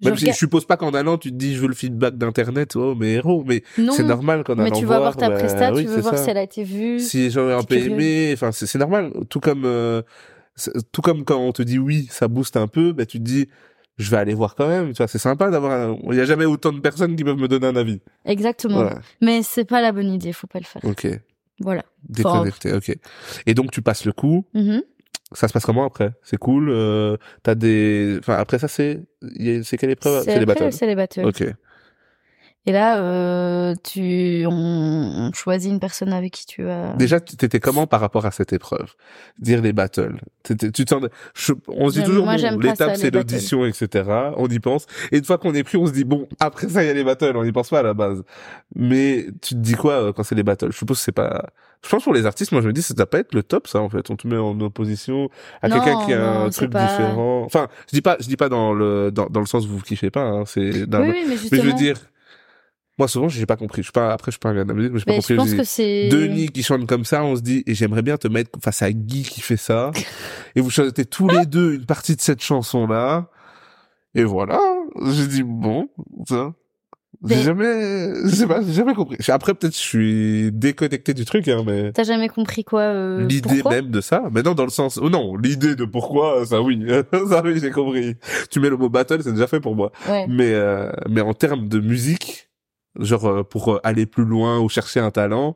Speaker 3: Je
Speaker 2: Même si
Speaker 3: regarde-
Speaker 2: je suppose pas qu'en allant, tu te dis, je veux le feedback d'internet, oh, mes héros, mais c'est normal qu'en
Speaker 3: mais
Speaker 2: allant
Speaker 3: tu vas
Speaker 2: voir,
Speaker 3: voir ta
Speaker 2: bah,
Speaker 3: presta,
Speaker 2: oui,
Speaker 3: tu veux voir
Speaker 2: ça.
Speaker 3: si elle a été vue.
Speaker 2: si les gens ont un peu aimé, enfin, c'est normal. Tout comme, euh, tout comme quand on te dit oui, ça booste un peu, bah, tu te dis, je vais aller voir quand même, tu vois, c'est sympa d'avoir un... il y a jamais autant de personnes qui peuvent me donner un avis.
Speaker 3: Exactement.
Speaker 2: Voilà.
Speaker 3: Mais c'est pas la bonne idée, faut pas le faire.
Speaker 2: Ok.
Speaker 3: Voilà.
Speaker 2: Déconnecté, ok. Et donc, tu passes le coup.
Speaker 3: Mhm.
Speaker 2: Ça se passe comment après? C'est cool, euh, t'as des, enfin, après ça, c'est, c'est quelle épreuve? C'est les battles.
Speaker 3: C'est les battles.
Speaker 2: Ok.
Speaker 3: Et là, euh, tu, on, on choisit une personne avec qui tu vas.
Speaker 2: Déjà, tu t'étais comment par rapport à cette épreuve? Dire les battles. T'étais- Tu je- on se dit toujours,
Speaker 3: moi,
Speaker 2: bon, l'étape, c'est l'audition, etc. On y pense. Et une fois qu'on est pris, on se dit, bon, après ça, il y a les battles. On y pense pas à la base. Mais tu te dis quoi euh, quand c'est les battles? Je suppose que c'est pas, je pense pour les artistes, moi, je me dis, ça doit pas être le top, ça, en fait. On te met en opposition à quelqu'un qui a
Speaker 3: non,
Speaker 2: un truc
Speaker 3: pas-
Speaker 2: différent. Enfin, je dis pas, je dis pas dans le, dans, dans le sens où vous kiffez pas, hein. C'est,
Speaker 3: Oui, oui, mais
Speaker 2: mais je veux dire, moi, souvent, j'ai pas compris. Je suis pas, après, je suis pas un gars de la musique, mais j'ai pas compris.
Speaker 3: je pense que c'est.
Speaker 2: Denis qui chante comme ça, on se dit, et j'aimerais bien te mettre face à Guy qui fait ça. (laughs) et vous chantez tous les deux une partie de cette chanson-là. Et voilà. J'ai dit, bon, ça. J'ai
Speaker 3: Mais-
Speaker 2: jamais, je sais pas, j'ai jamais compris. Après, peut-être, je suis déconnecté du truc, hein, mais
Speaker 3: T'as jamais compris quoi euh,
Speaker 2: l'idée même de ça? Mais non, dans le sens, oh non, l'idée de pourquoi, ça oui, (laughs) ça oui, j'ai compris. Tu mets le mot battle, c'est déjà fait pour moi.
Speaker 3: Ouais.
Speaker 2: Mais, euh, mais en termes de musique, genre, euh, pour euh, aller plus loin ou chercher un talent,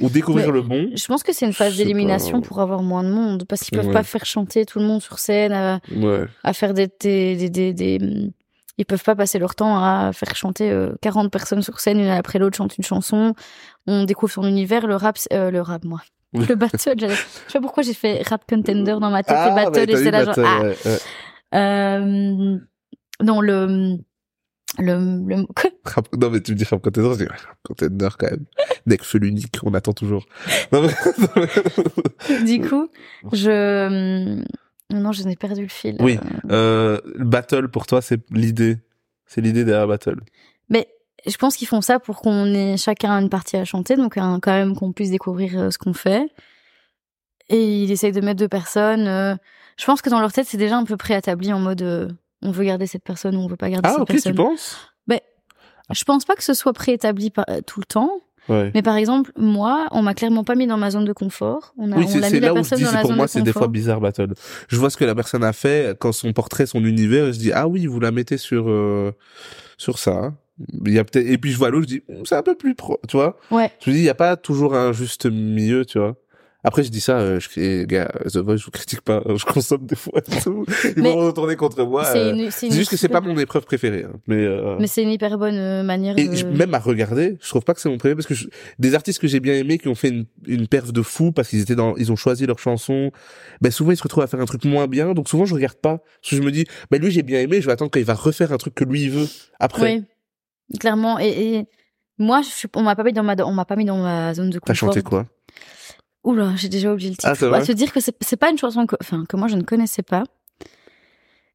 Speaker 2: ou découvrir
Speaker 3: Mais
Speaker 2: le bon,
Speaker 3: Je pense que c'est une phase d'élimination pour avoir moins de monde, parce qu'ils peuvent
Speaker 2: Ouais.
Speaker 3: pas faire chanter tout le monde sur scène, à,
Speaker 2: ouais.
Speaker 3: à faire des, des, des, des, des- ils peuvent pas passer leur temps à faire chanter euh, 40 personnes sur scène une après l'autre chante une chanson. On découvre son univers, le rap, c'est- euh, le rap moi. Le battle, je sais pas pourquoi j'ai fait rap contender dans ma tête et
Speaker 2: Ah,
Speaker 3: battle et
Speaker 2: eu
Speaker 3: là genre ah.
Speaker 2: ouais.
Speaker 3: Euh, non le le, le (laughs)
Speaker 2: non, mais tu me dis rap contender, je dis rap contender quand même. Necfeu l'unique, on attend toujours. (laughs) Non, mais- (laughs)
Speaker 3: du coup je non je n'ai perdu le fil.
Speaker 2: Oui.
Speaker 3: Euh,
Speaker 2: euh, le battle, pour toi, c'est l'idée. C'est l'idée derrière battle.
Speaker 3: Mais je pense qu'ils font ça pour qu'on ait chacun une partie à chanter, donc hein, quand même qu'on puisse découvrir euh, ce qu'on fait. Et ils essayent de mettre deux personnes. euh, je pense que dans leur tête, c'est déjà un peu préétabli en mode euh, on veut garder cette personne ou on veut pas garder
Speaker 2: Ah,
Speaker 3: cette
Speaker 2: ok,
Speaker 3: personne.
Speaker 2: tu penses?
Speaker 3: Je pense pas que ce soit préétabli par- euh, tout le temps.
Speaker 2: Ouais.
Speaker 3: Mais par exemple, moi, on m'a clairement pas mis dans ma zone de confort. On a,
Speaker 2: Oui,
Speaker 3: on
Speaker 2: c'est
Speaker 3: a
Speaker 2: c'est
Speaker 3: mis la
Speaker 2: là où je
Speaker 3: personne
Speaker 2: dis,
Speaker 3: dans
Speaker 2: c'est
Speaker 3: la
Speaker 2: pour
Speaker 3: zone
Speaker 2: moi,
Speaker 3: de
Speaker 2: c'est des fois bizarre battle. Je vois ce que la personne a fait quand son portrait, son univers, je dis ah oui, vous la mettez sur euh, sur ça. Il y a peut-être et puis je vois l'autre, je dis Hum, c'est un peu plus pro, tu vois.
Speaker 3: Ouais.
Speaker 2: Je me dis il y a pas toujours un juste milieu, tu vois. Après, je dis ça, euh, je, gars, The Voice, je vous critique pas, euh, je consomme des fois et tout. Ils
Speaker 3: Mais
Speaker 2: vont retourner contre moi.
Speaker 3: C'est
Speaker 2: euh,
Speaker 3: une- c'est
Speaker 2: C'est
Speaker 3: une
Speaker 2: juste que c'est pas mon épreuve préférée. hein. Mais, euh,
Speaker 3: Mais c'est une hyper bonne euh, manière
Speaker 2: et
Speaker 3: de...
Speaker 2: je- même à regarder, je trouve pas que c'est mon préféré parce que je- des artistes que j'ai bien aimés qui ont fait une, une perf de fou parce qu'ils étaient dans, ils ont choisi leur chanson. Ben souvent ils se retrouvent à faire un truc moins bien, donc souvent je regarde pas. Parce que je me dis, ben lui j'ai bien aimé, je vais attendre qu'il va refaire un truc que lui il veut après.
Speaker 3: Oui, clairement. Et, et moi, je suis, on m'a pas mis dans ma, on m'a pas mis dans ma zone de
Speaker 2: T'as
Speaker 3: confort.
Speaker 2: chanté quoi?
Speaker 3: Oula, j'ai déjà oublié le titre.
Speaker 2: Ah, c'est
Speaker 3: On va
Speaker 2: vrai
Speaker 3: te dire que c'est c'est pas une chanson que, enfin, que moi je ne connaissais pas.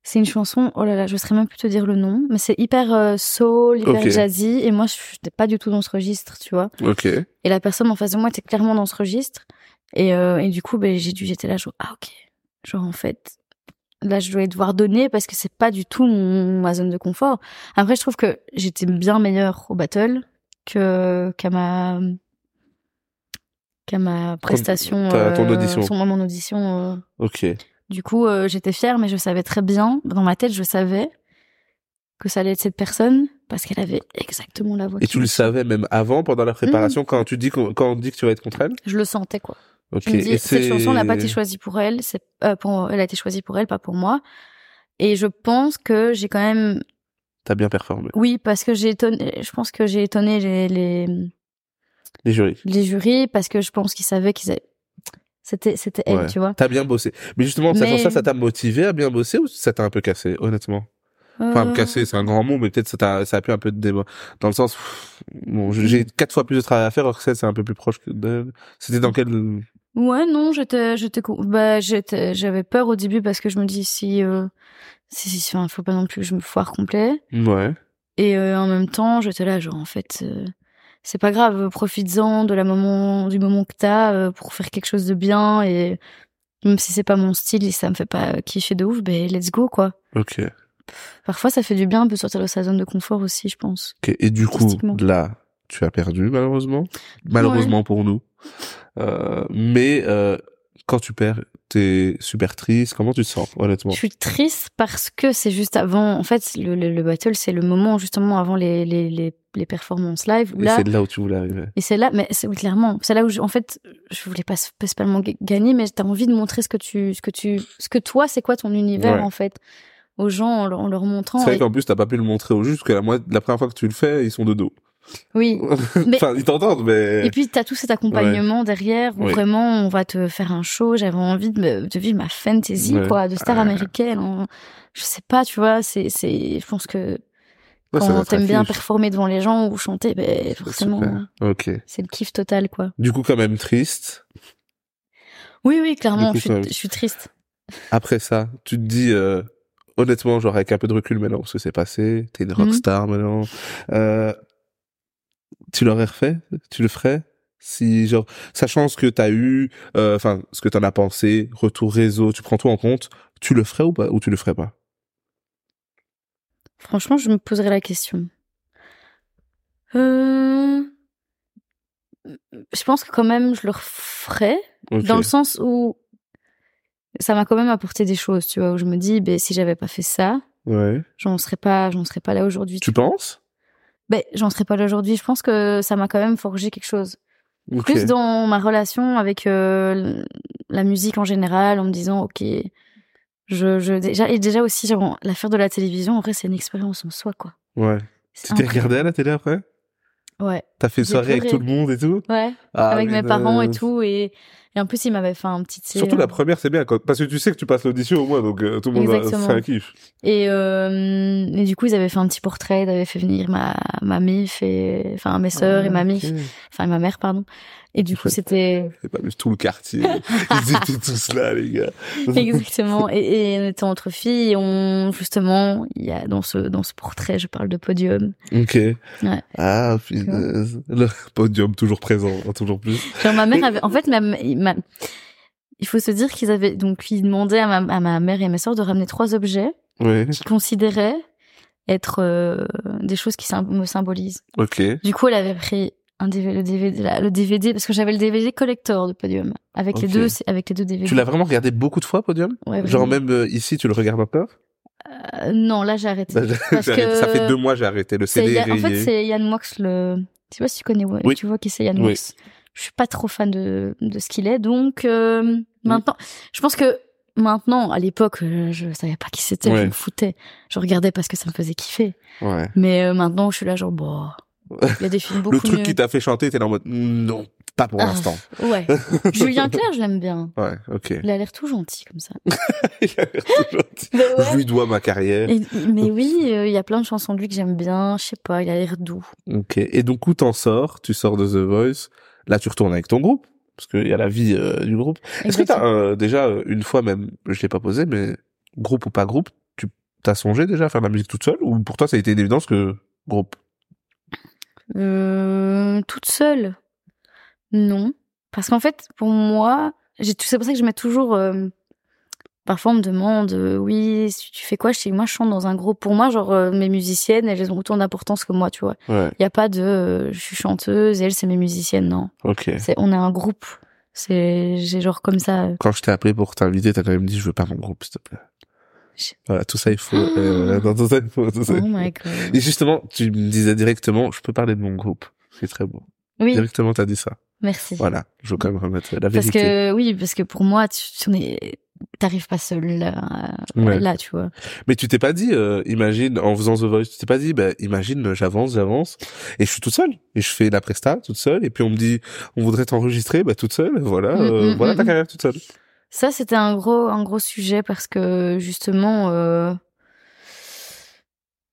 Speaker 3: C'est une chanson, oh là là, je saurais même plus te dire le nom, mais c'est hyper euh, soul, hyper
Speaker 2: Ok.
Speaker 3: jazzy, et moi je n'étais pas du tout dans ce registre, tu vois.
Speaker 2: Ok.
Speaker 3: Et la personne en face de moi était clairement dans ce registre, et, euh, et du coup, ben, j'ai dû, j'étais là, genre, ah ok, genre en fait, là je dois devoir donner parce que c'est pas du tout mon, ma zone de confort. Après, je trouve que j'étais bien meilleure au battle que qu'à ma qu'à ma prestation,
Speaker 2: ta- ton
Speaker 3: euh,
Speaker 2: audition.
Speaker 3: sur mon audition. euh.
Speaker 2: Ok.
Speaker 3: Du coup, euh, j'étais fière, mais je savais très bien, dans ma tête, je savais que ça allait être cette personne parce qu'elle avait exactement la voix.
Speaker 2: Et tu le savais même avant, pendant la préparation, quand tu dis quand on dit que tu vas être contre elle?
Speaker 3: Je le sentais quoi.
Speaker 2: Ok.
Speaker 3: Je me dis,
Speaker 2: Et
Speaker 3: cette chanson n'a pas été choisie pour elle, c'est euh, pour, elle a été choisie pour elle, pas pour moi. Et je pense que j'ai quand même,
Speaker 2: T'as bien performé.
Speaker 3: oui, parce que j'ai étonné, je pense que j'ai étonné les, les,
Speaker 2: Les jurys.
Speaker 3: les jurys parce que je pense qu'ils savaient qu'ils avaient, c'était, c'était elle,
Speaker 2: Ouais.
Speaker 3: tu vois.
Speaker 2: T'as bien bossé. Mais justement, ça,
Speaker 3: Mais-
Speaker 2: ça, ça t'a motivé à bien bosser ou ça t'a un peu cassé, honnêtement? Enfin,
Speaker 3: Euh,
Speaker 2: cassé, c'est un grand mot, mais peut-être ça t'a, ça a pu un peu de débat. Dans le sens, pff, bon, j'ai quatre fois plus de travail à faire, Orcel, c'est un peu plus proche que d'elle. C'était dans quel,
Speaker 3: Ouais, non, j'étais, j'étais, bah, j'étais, j'avais peur au début parce que je me dis si, euh, si, si, enfin, faut pas non plus que je me foire complet.
Speaker 2: ouais.
Speaker 3: Et euh, en même temps, j'étais là, genre, en fait, euh, c'est pas grave, profites-en de la moment, du moment que t'as euh, pour faire quelque chose de bien. Et même si c'est pas mon style et ça me fait pas kiffer de ouf, ben let's go, quoi.
Speaker 2: Ok.
Speaker 3: Parfois, ça fait du bien un peu sortir de sa zone de confort aussi, je pense.
Speaker 2: Ok. Et du coup, là, tu as perdu, malheureusement. Malheureusement pour nous. Euh, mais, euh, quand tu perds, t'es super triste? Comment tu te sens, honnêtement?
Speaker 3: Je suis triste parce que c'est juste avant. En fait, le, le, le battle, c'est le moment justement avant les, les, les, les performances live. Où
Speaker 2: Et
Speaker 3: là,
Speaker 2: c'est de là où tu voulais arriver.
Speaker 3: Et c'est là, mais c'est oui, clairement, c'est là où je, en fait, je voulais pas spécialement ga- gagner, mais t'as envie de montrer ce que tu, ce que tu, ce que toi, c'est quoi ton univers
Speaker 2: Ouais.
Speaker 3: en fait, aux gens en, leur- montrant.
Speaker 2: C'est vrai
Speaker 3: Et-
Speaker 2: qu'en plus, t'as pas pu le montrer au juge, parce que la première fois que tu le fais, ils sont de dos.
Speaker 3: Oui. (laughs) Mais-
Speaker 2: enfin, ils t'entendent, mais...
Speaker 3: Et puis t'as tout cet accompagnement derrière où
Speaker 2: Oui.
Speaker 3: vraiment on va te faire un show. J'avais envie de, vivre ma fantasy
Speaker 2: Ouais.
Speaker 3: quoi, de star
Speaker 2: Ouais.
Speaker 3: américaine. en- Je sais pas, tu vois, c'est, c'est, je pense que
Speaker 2: Ouais,
Speaker 3: quand
Speaker 2: être
Speaker 3: t'aimes
Speaker 2: un
Speaker 3: bien performer devant les gens ou chanter, ben forcément,
Speaker 2: Super. Ok.
Speaker 3: c'est le kiff total quoi.
Speaker 2: Du coup, quand même triste.
Speaker 3: Oui, oui, clairement,
Speaker 2: coup,
Speaker 3: je suis,
Speaker 2: quand même.
Speaker 3: je suis triste.
Speaker 2: Après ça, tu te dis, euh, honnêtement, genre avec un peu de recul maintenant, ce que c'est passé, t'es une
Speaker 3: Mhm.
Speaker 2: rockstar maintenant, euh, tu l'aurais refait? Tu le ferais? Si, genre, sachant ce que t'as eu, euh, enfin, ce que t'en as pensé, retour réseau, tu prends tout en compte, tu le ferais ou pas Ou tu le ferais pas?
Speaker 3: Franchement, je me poserais la question. Euh... Je pense que quand même, je le referais, dans le sens où ça m'a quand même apporté des choses, tu vois, où je me dis, ben, si j'avais pas fait ça,
Speaker 2: Ouais.
Speaker 3: j'en serais pas, j'en serais pas là aujourd'hui.
Speaker 2: Tu penses?
Speaker 3: Ben, j'en serais pas là aujourd'hui. Je pense que ça m'a quand même forgé quelque chose. Plus dans ma relation avec euh, la musique en général, en me disant, ok, je, je déjà et déjà aussi l'affaire de la télévision, en vrai, c'est une expérience en soi, quoi.
Speaker 2: Ouais. Tu t'es regardé à la télé après?
Speaker 3: Ouais.
Speaker 2: T'as fait une soirée avec tout le monde et tout?
Speaker 3: Ouais.
Speaker 2: Ah,
Speaker 3: avec mes parents et tout et, et en plus il m'avait fait un petit
Speaker 2: Surtout la première, c'est bien, parce que tu sais que tu passes l'audition au moins, donc euh, tout le monde a fait un kiff.
Speaker 3: et, euh, et du coup ils avaient fait un petit portrait ils avaient fait venir ma ma mif et enfin mes sœurs et ma mif enfin ma mère pardon et du coup c'était
Speaker 2: C'est pas juste tout le quartier. (laughs) Ils étaient tous là, les gars.
Speaker 3: exactement et, et on était entre filles et on justement il y a dans ce dans ce portrait je parle de podium
Speaker 2: Ok.
Speaker 3: Ouais.
Speaker 2: Ah. Le podium toujours présent, hein, toujours plus.
Speaker 3: genre ma mère avait en fait ma, ma- il faut se dire qu'ils avaient donc ils demandaient à ma, à ma mère et à mes sœurs de ramener trois objets
Speaker 2: Ouais.
Speaker 3: qu'ils considéraient être euh, des choses qui sym- me symbolisent.
Speaker 2: Ok.
Speaker 3: Du coup, elle avait pris un DVD, le DVD, la- le DVD parce que j'avais le DVD collector de Podium avec les deux, avec les deux DVD.
Speaker 2: Tu l'as vraiment regardé beaucoup de fois, podium?
Speaker 3: Ouais,
Speaker 2: Genre même euh, ici, tu le regardes encore?
Speaker 3: Euh, non, là j'ai arrêté. Parce
Speaker 2: arrêté. Ça
Speaker 3: que
Speaker 2: fait deux mois, j'ai arrêté. Le CD est
Speaker 3: en fait, c'est Yann Mox le. Tu vois si tu connais,
Speaker 2: Oui.
Speaker 3: tu vois qui c'est Yann
Speaker 2: Oui.
Speaker 3: Mox. Je suis pas trop fan de, de ce qu'il est. Donc euh, maintenant, je pense que maintenant, à l'époque, euh, je savais pas qui c'était, je me foutais. Je regardais parce que ça me faisait kiffer.
Speaker 2: Ouais.
Speaker 3: Mais euh, maintenant, je suis là genre bon, il y a des films (laughs) beaucoup
Speaker 2: Le truc
Speaker 3: mieux.
Speaker 2: qui t'a fait chanter, t'es là en mode non, pas pour
Speaker 3: Ah.
Speaker 2: l'instant.
Speaker 3: Ouais. (laughs) Julien Clerc, je l'aime bien.
Speaker 2: Ouais, ok.
Speaker 3: Il a l'air tout gentil comme ça. (laughs)
Speaker 2: Il a l'air tout gentil. Je lui dois ma carrière.
Speaker 3: Et- mais oui, euh, il y a plein de chansons de lui que j'aime bien. Je sais pas, il a l'air doux.
Speaker 2: Ok. Et donc où t'en sors? Tu sors de The Voice? Là, tu retournes avec ton groupe parce qu'il y a la vie euh, du groupe. Est-ce que t'as euh, déjà euh, une fois même, je l'ai pas posé, mais groupe ou pas groupe, tu t'as songé déjà à faire de la musique toute seule ou pour toi ça a été une évidence que groupe?
Speaker 3: Euh, toute seule? Non. Parce qu'en fait, pour moi, j'ai c'est pour ça que je mets toujours. Parfois, on me demande, euh, oui, si tu fais quoi Je dis, moi, je chante dans un groupe. Pour moi, genre, euh, mes musiciennes, elles ont autant d'importance que moi, tu vois.
Speaker 2: Ouais.
Speaker 3: Il y a pas de, euh, je suis chanteuse, et elles, c'est mes musiciennes, non.
Speaker 2: Ok.
Speaker 3: C'est, on est un groupe. C'est, j'ai genre comme ça.
Speaker 2: Quand je t'ai appelé pour t'inviter, t'as quand même dit je veux pas mon groupe, s'il te plaît.
Speaker 3: Je-
Speaker 2: Voilà, tout ça il faut. non, tout ça il faut. Tout ça,
Speaker 3: Oh my god.
Speaker 2: Et justement, tu me disais directement, je peux parler de mon groupe. C'est très beau.
Speaker 3: Oui,
Speaker 2: Directement, t'as dit ça.
Speaker 3: merci.
Speaker 2: Voilà, je veux quand même remettre la
Speaker 3: Parce
Speaker 2: vérité.
Speaker 3: que, oui, parce que pour moi, tu, tu n'es, t'arrives pas seul là,
Speaker 2: Ouais.
Speaker 3: là, tu vois.
Speaker 2: Mais tu t'es pas dit, euh, imagine, en faisant The Voice, tu t'es pas dit, bah, imagine, j'avance, j'avance, et je suis toute seule, et je fais la presta toute seule, et puis on me dit, on voudrait t'enregistrer, bah, toute seule, voilà,
Speaker 3: Mm,
Speaker 2: euh,
Speaker 3: mm,
Speaker 2: voilà
Speaker 3: mm,
Speaker 2: ta carrière toute seule.
Speaker 3: Ça, c'était un gros, un gros sujet parce que justement, euh...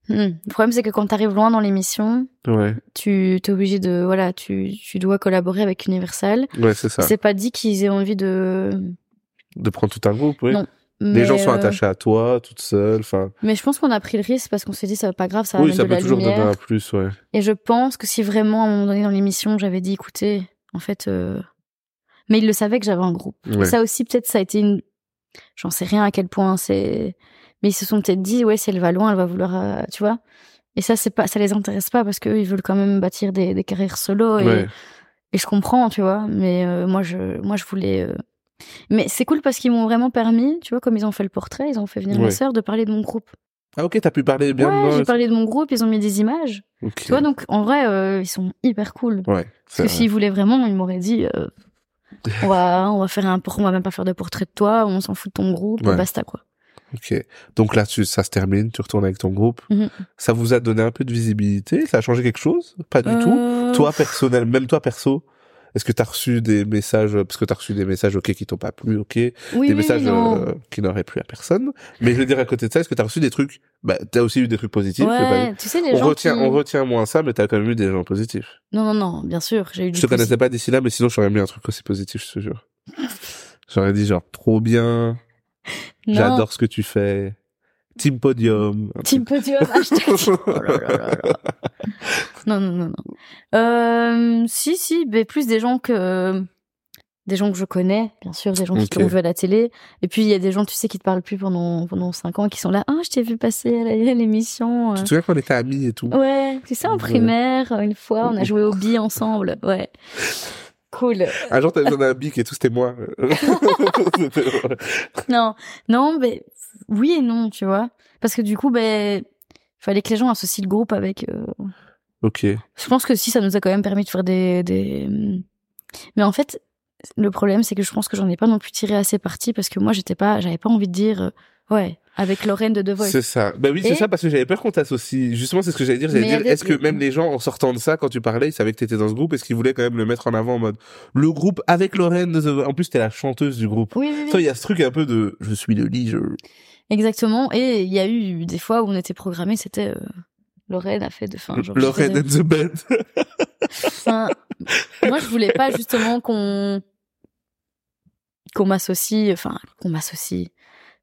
Speaker 3: hmm, le problème c'est que quand t'arrives loin dans l'émission,
Speaker 2: Ouais,
Speaker 3: tu t'es obligé de, voilà, tu, tu dois collaborer avec Universal.
Speaker 2: ouais, c'est ça.
Speaker 3: C'est pas dit qu'ils aient envie de.
Speaker 2: De prendre tout un groupe, oui.
Speaker 3: Non,
Speaker 2: Les gens sont
Speaker 3: euh,
Speaker 2: attachés à toi, toute seule, enfin.
Speaker 3: Mais je pense qu'on a pris le risque parce qu'on s'est dit ça va pas grave, ça va
Speaker 2: Oui, ça
Speaker 3: de
Speaker 2: peut
Speaker 3: la
Speaker 2: toujours donner
Speaker 3: lumière.
Speaker 2: un plus, ouais.
Speaker 3: Et je pense que si vraiment à un moment donné dans l'émission j'avais dit écoutez, en fait, euh... mais ils le savaient que j'avais un groupe. Et
Speaker 2: Ouais.
Speaker 3: ça aussi peut-être ça a été une, j'en sais rien à quel point c'est, mais ils se sont peut-être dit ouais si elle va loin elle va vouloir, euh, tu vois. Et ça c'est pas, ça les intéresse pas parce qu'eux ils veulent quand même bâtir des, des carrières solo et,
Speaker 2: Ouais.
Speaker 3: et je comprends tu vois. Mais euh, moi je, moi je voulais. Mais c'est cool parce qu'ils m'ont vraiment permis, tu vois, comme ils ont fait le portrait, ils ont fait venir
Speaker 2: Ouais.
Speaker 3: ma sœur de parler de mon groupe.
Speaker 2: Ah, ok, t'as pu parler bien
Speaker 3: ouais,
Speaker 2: de moi.
Speaker 3: j'ai parlé de mon groupe, ils ont mis des images.
Speaker 2: Ok.
Speaker 3: Tu vois, donc en vrai, euh, ils sont hyper cool.
Speaker 2: Ouais.
Speaker 3: Parce que s'ils voulaient vraiment, ils m'auraient dit, euh, (laughs) on va, on va faire un, on va même pas faire de portrait de toi, on s'en fout de ton groupe,
Speaker 2: Ouais.
Speaker 3: basta quoi.
Speaker 2: Ok. Donc là, tu, ça se termine, tu retournes avec ton groupe.
Speaker 3: Mhm.
Speaker 2: Ça vous a donné un peu de visibilité? Ça a changé quelque chose? Pas du tout?
Speaker 3: Euh,
Speaker 2: Toi, personnel, même toi, perso, est-ce que t'as reçu des messages, parce que t'as reçu des messages, ok, qui t'ont pas plu, ok,
Speaker 3: oui,
Speaker 2: des
Speaker 3: oui,
Speaker 2: messages euh, qui n'auraient plu à personne. Mais je veux dire, à côté de ça, est-ce que t'as reçu des trucs, bah, t'as aussi eu des trucs positifs,
Speaker 3: Ouais, tu sais les
Speaker 2: on
Speaker 3: gens
Speaker 2: retient,
Speaker 3: qui...
Speaker 2: on retient moins ça, mais t'as quand même eu des gens positifs.
Speaker 3: Non, non, non, bien sûr, j'ai eu du
Speaker 2: Je te connaissais pas d'ici là, mais sinon, j'aurais mis un truc aussi positif, je te jure. J'aurais dit genre, trop bien, (laughs) j'adore ce que tu fais, Team Podium.
Speaker 3: Team Podium, (laughs) hashtag. Oh là là là là. Non, non, non, non. Euh, si, si, mais plus des gens que des gens que je connais, bien sûr, des gens qui t'ont vu à la télé. Et puis il y a des gens, tu sais, qui te parlent plus pendant pendant cinq ans, qui sont là. Ah, je t'ai vu passer à l'émission.
Speaker 2: Tu
Speaker 3: euh.
Speaker 2: te souviens qu'on était amis et tout?
Speaker 3: Ouais, tu sais, en
Speaker 2: Ouais.
Speaker 3: primaire, une fois, on a joué au billes ensemble. Ouais. Cool.
Speaker 2: Un jour, t'avais besoin d'un bic et tout, c'était moi. (laughs) (laughs)
Speaker 3: Non, non, mais oui et non, tu vois. Parce que du coup, ben, fallait que les gens associent le groupe avec. euh,
Speaker 2: ok.
Speaker 3: Je pense que si, ça nous a quand même permis de faire des, des... Mais en fait, le problème, c'est que je pense que j'en ai pas non plus tiré assez parti parce que moi, j'étais pas, j'avais pas envie de dire, ouais, avec Lorraine de The Voice.
Speaker 2: C'est ça. Bah oui, c'est
Speaker 3: Et-
Speaker 2: ça parce que j'avais peur qu'on t'associe. Justement, c'est ce que j'allais dire. J'allais dire, est-ce que même les gens, en sortant de ça, quand tu parlais, ils savaient que t'étais dans ce groupe, est-ce qu'ils voulaient quand même le mettre en avant en mode le groupe avec Lorraine de The... En plus, t'es la chanteuse du groupe.
Speaker 3: Oui, oui, oui.
Speaker 2: Il y a ce truc un peu de je suis le lit, je...
Speaker 3: Exactement. Et il y a eu des fois où on était programmé, c'était, euh, Lorraine a fait de fin. Genre,
Speaker 2: Lorraine and the band.
Speaker 3: Enfin, moi, je voulais pas justement qu'on qu'on m'associe, enfin qu'on m'associe.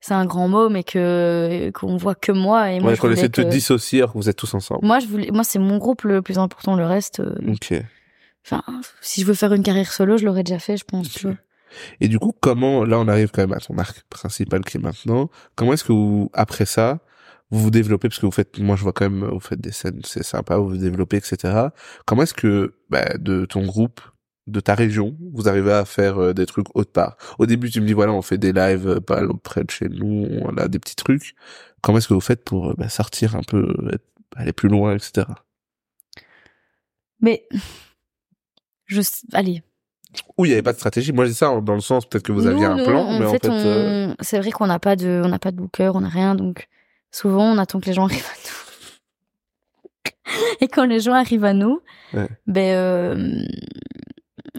Speaker 3: C'est un grand mot, mais que qu'on voit que moi et moi
Speaker 2: Ouais,
Speaker 3: je
Speaker 2: qu'on essaie de te
Speaker 3: que-
Speaker 2: dissocier alors que vous êtes tous ensemble.
Speaker 3: Moi, je voulais, moi c'est mon groupe le plus important. Le reste, euh,
Speaker 2: Ok.
Speaker 3: enfin, si je veux faire une carrière solo, je l'aurais déjà fait, je pense. Tu
Speaker 2: Ok.
Speaker 3: vois.
Speaker 2: Et du coup, comment, là, on arrive quand même à ton arc principal qui est maintenant. Comment est-ce que vous, après ça, vous vous développez, parce que vous faites, moi, je vois quand même, vous faites des scènes, c'est sympa, vous vous développez, etc. Comment est-ce que, bah, de ton groupe, de ta région, vous arrivez à faire euh, des trucs autre part? Au début, tu me dis, voilà, on fait des lives euh, pas près de chez nous, on a des petits trucs. Comment est-ce que vous faites pour euh, bah, sortir un peu, aller plus loin, etc.
Speaker 3: Mais je, allez,
Speaker 2: Ou il n'y avait pas de stratégie. Moi, je dis ça dans le sens peut-être que vous aviez un
Speaker 3: nous,
Speaker 2: plan,
Speaker 3: en
Speaker 2: mais
Speaker 3: fait,
Speaker 2: en fait,
Speaker 3: on- c'est vrai qu'on n'a pas de, on n'a pas de booker, on n'a rien, donc souvent on attend que les gens (laughs) arrivent à nous. Et quand les gens arrivent à nous,
Speaker 2: Ouais.
Speaker 3: ben, euh,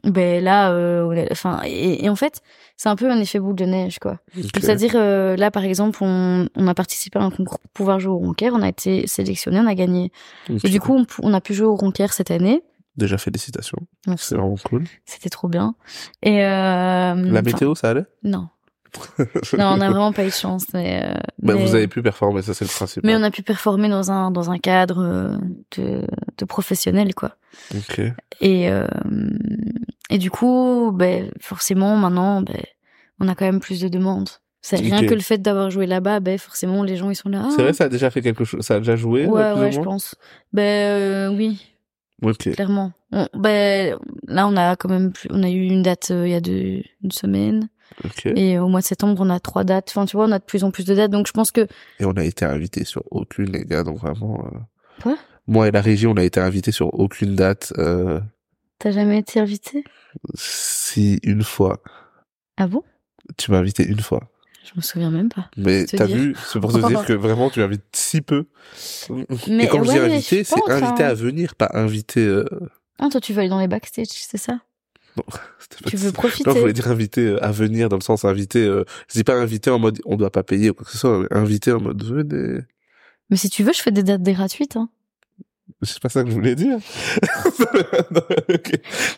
Speaker 3: ben là, euh, enfin, et, et en fait, c'est un peu un effet boule de neige, quoi.
Speaker 2: ok.
Speaker 3: C'est-à-dire, euh, là, par exemple, on, on a participé à un concours pour pouvoir jouer au Roncaire, on a été sélectionné, on a gagné. Et du coup, on, on a pu jouer au Roncaire cette année.
Speaker 2: déjà félicitations. C'est vraiment cool.
Speaker 3: C'était trop bien. Et euh,
Speaker 2: La météo, ça allait?
Speaker 3: Non. (laughs) Non, on n'a vraiment pas eu de chance. Mais, euh,
Speaker 2: Bah,
Speaker 3: mais,
Speaker 2: Vous avez pu performer, ça c'est le principe.
Speaker 3: mais on a pu performer dans un dans un cadre euh, de, de professionnel, quoi.
Speaker 2: Ok.
Speaker 3: Et euh, et du coup, ben forcément maintenant, ben on a quand même plus de demandes. C'est rien que le fait d'avoir joué là-bas, ben forcément les gens ils sont là.
Speaker 2: C'est vrai, ça a déjà fait quelque chose, ça a déjà joué,
Speaker 3: Ouais, ouais,
Speaker 2: ou
Speaker 3: je pense. Ben euh, oui,
Speaker 2: Ok.
Speaker 3: clairement. On- ben là on a quand même plus, on a eu une date euh, il y a deux, une semaine Et au mois de septembre on a trois dates. Enfin tu vois, on a de plus en plus de dates, donc je pense que
Speaker 2: Et on a été invité sur aucune, les gars, donc vraiment. euh,
Speaker 3: Quoi?
Speaker 2: Moi et la régie, on a été invité sur aucune date. Euh,
Speaker 3: t'as jamais été invité?
Speaker 2: si une fois,
Speaker 3: Ah bon?
Speaker 2: Tu m'as invité une fois.
Speaker 3: Je me souviens même pas.
Speaker 2: Mais t'as vu, c'est pour te dire que vraiment tu m'invites si peu.
Speaker 3: Mais
Speaker 2: et quand je dis
Speaker 3: ouais, je
Speaker 2: invité, c'est invité
Speaker 3: hein.
Speaker 2: à venir, pas invité. Euh...
Speaker 3: Ah, toi, tu veux aller dans les backstage, c'est ça? (laughs)
Speaker 2: pas
Speaker 3: Tu
Speaker 2: ça.
Speaker 3: veux profiter
Speaker 2: Non, je voulais dire invité euh, à venir dans le sens invité. Euh... Je dis pas invité en mode on doit pas payer ou quoi que ce soit. Invité en mode venez.
Speaker 3: Mais si tu veux, je fais des dates gratuites. Hein.
Speaker 2: C'est pas ça que je voulais dire. (laughs) Non.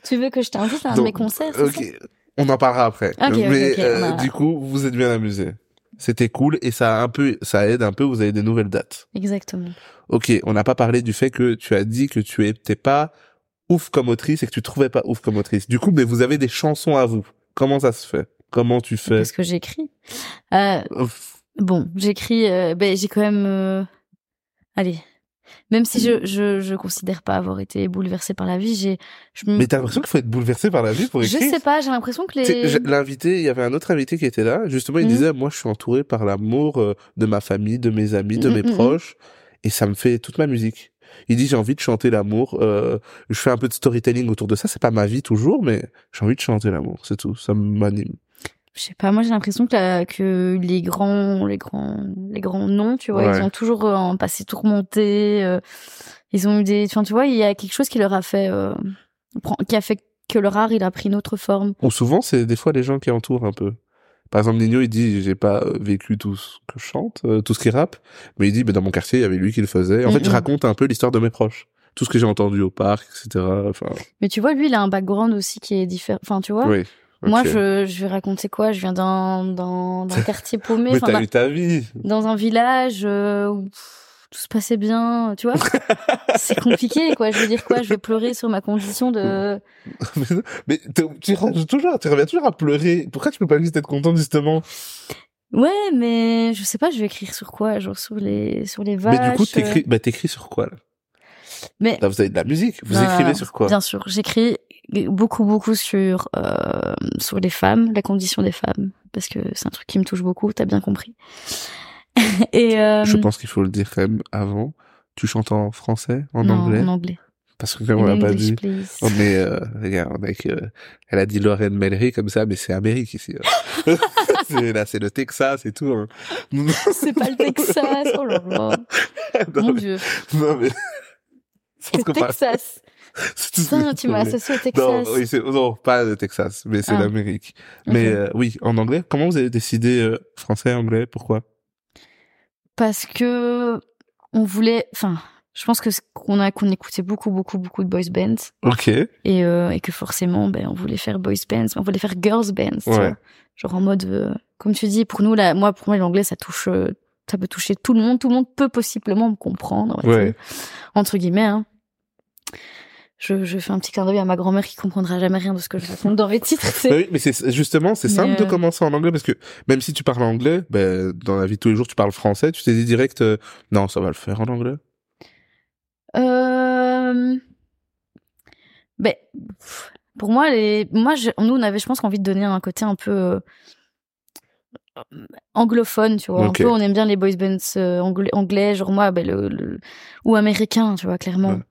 Speaker 3: Tu veux que je t'invite à un de mes concerts
Speaker 2: Ok,
Speaker 3: ça?
Speaker 2: on en parlera après.
Speaker 3: Ok, ok,
Speaker 2: Mais euh,
Speaker 3: a-
Speaker 2: du coup, vous vous êtes bien amusés. C'était cool et ça a un peu, ça aide un peu. Vous avez des nouvelles dates.
Speaker 3: Exactement.
Speaker 2: Ok, on n'a pas parlé du fait que tu as dit que tu étais pas ouf comme autrice et que tu trouvais pas ouf comme autrice. Du coup, mais vous avez des chansons à vous. Comment ça se fait? Comment tu fais?
Speaker 3: Parce que j'écris. Euh, bon, j'écris. euh, ben, j'ai quand même. euh, Allez. Même si je, je je considère pas avoir été bouleversée par la vie, j'ai. Je, me-
Speaker 2: Mais t'as l'impression qu'il faut être bouleversé par la vie pour
Speaker 3: je
Speaker 2: écrire
Speaker 3: sais pas. J'ai l'impression que les.
Speaker 2: L'invité, il y avait un autre invité qui était là. Justement, il
Speaker 3: Mhm.
Speaker 2: disait, moi, je suis entouré par l'amour euh, de ma famille, de mes amis, de
Speaker 3: Mhm,
Speaker 2: mes
Speaker 3: mhm.
Speaker 2: proches, et ça me fait toute ma musique. Il dit, j'ai envie de chanter l'amour. euh, je fais un peu de storytelling autour de ça. C'est pas ma vie toujours, mais j'ai envie de chanter l'amour. C'est tout. Ça m'anime.
Speaker 3: Je sais pas. Moi, j'ai l'impression que, la- que les grands, les grands, les grands noms, tu vois,
Speaker 2: Ouais.
Speaker 3: ils ont toujours euh, un passé tourmenté. euh, ils ont eu des. Enfin, tu vois, il y a quelque chose qui leur a fait, euh, qui a fait que leur art, il a pris une autre forme.
Speaker 2: Ou souvent, c'est des fois les gens qui entourent un peu. Par exemple, Nino, il dit, j'ai pas euh, vécu tout ce que je chante, euh, tout ce qu'il rappe, mais il dit, mais dans mon quartier, il y avait lui qui le faisait. En fait, je raconte un peu l'histoire de mes proches. Tout ce que j'ai entendu au parc, etc. Enfin,
Speaker 3: Mais tu vois, lui, il a un background aussi qui est différent. Enfin, tu vois.
Speaker 2: oui.
Speaker 3: Moi, je, je vais raconter quoi? Je viens d'un, d'un, quartier paumé, (laughs)
Speaker 2: Mais t'as eu ta vie.
Speaker 3: dans un village euh, où tout se passait bien, tu vois. c'est compliqué, quoi. Je veux dire quoi? Je vais pleurer sur ma condition de. (laughs)
Speaker 2: Mais- tu reviens toujours, tu reviens toujours à pleurer. Pourquoi tu peux pas juste être contente justement?
Speaker 3: Ouais, mais je sais pas. Je vais écrire sur quoi Genre sur les, sur les vaches.
Speaker 2: Mais du coup,
Speaker 3: euh,
Speaker 2: t'écris, bah t'écris sur quoi là?
Speaker 3: Mais
Speaker 2: Là, vous avez de la musique. Vous
Speaker 3: Non,
Speaker 2: écrivez sur quoi?
Speaker 3: Bien sûr, j'écris beaucoup, beaucoup sur euh, sur les femmes, la condition des femmes, parce que c'est un truc qui me touche beaucoup. T'as bien compris. (laughs) Et euh,
Speaker 2: Je pense qu'il faut le dire quand même avant. Tu chantes en français, en
Speaker 3: non,
Speaker 2: anglais?
Speaker 3: en anglais.
Speaker 2: Parce que comme on l'a pas dit,
Speaker 3: please.
Speaker 2: on est, euh, regarde, avec, euh, elle a dit Lorraine Mellery comme ça, mais c'est Amérique ici. hein. (laughs) (laughs) c'est, là, c'est le Texas et tout. Hein. Non,
Speaker 3: C'est pas le Texas, oh là là. Mon
Speaker 2: mais,
Speaker 3: dieu.
Speaker 2: non, mais,
Speaker 3: Texas.
Speaker 2: c'est ce
Speaker 3: Putain, tu m'as associé au
Speaker 2: Non,
Speaker 3: Texas.
Speaker 2: oui, non, pas le Texas, mais c'est
Speaker 3: Ah.
Speaker 2: l'Amérique. Mais euh, oui, en anglais. Comment vous avez décidé euh, français, anglais? Pourquoi?
Speaker 3: Parce que on voulait, enfin, je pense que qu'on a qu'on écoutait beaucoup, beaucoup, beaucoup de boys bands
Speaker 2: Ok.
Speaker 3: et, euh, et que forcément, ben, on voulait faire boys bands, mais on voulait faire girls bands, tu
Speaker 2: Ouais.
Speaker 3: vois. genre en mode, euh, comme tu dis, pour nous, là, moi, pour moi, l'anglais, ça touche, euh, ça peut toucher tout le monde, tout le monde peut possiblement me comprendre,
Speaker 2: Ouais.
Speaker 3: entre guillemets. Hein. Je, je fais un petit clin d'œil à ma grand-mère qui comprendra jamais rien de ce que je raconte dans mes titres.
Speaker 2: Bah oui, mais c'est justement, c'est simple de
Speaker 3: euh,
Speaker 2: commencer en anglais parce que même si tu parles anglais, ben, dans la vie de tous les jours, tu parles français, tu t'es dit direct, euh, non, ça va le faire en anglais.
Speaker 3: Euh... Ben, pour moi, les... moi je... nous, on avait, je pense, envie de donner un côté un peu euh, anglophone, tu vois.
Speaker 2: Ok.
Speaker 3: Un peu, on aime bien les boys bands anglais, anglais, genre moi, ben, le, le- ou américain, tu vois, clairement.
Speaker 2: Ouais.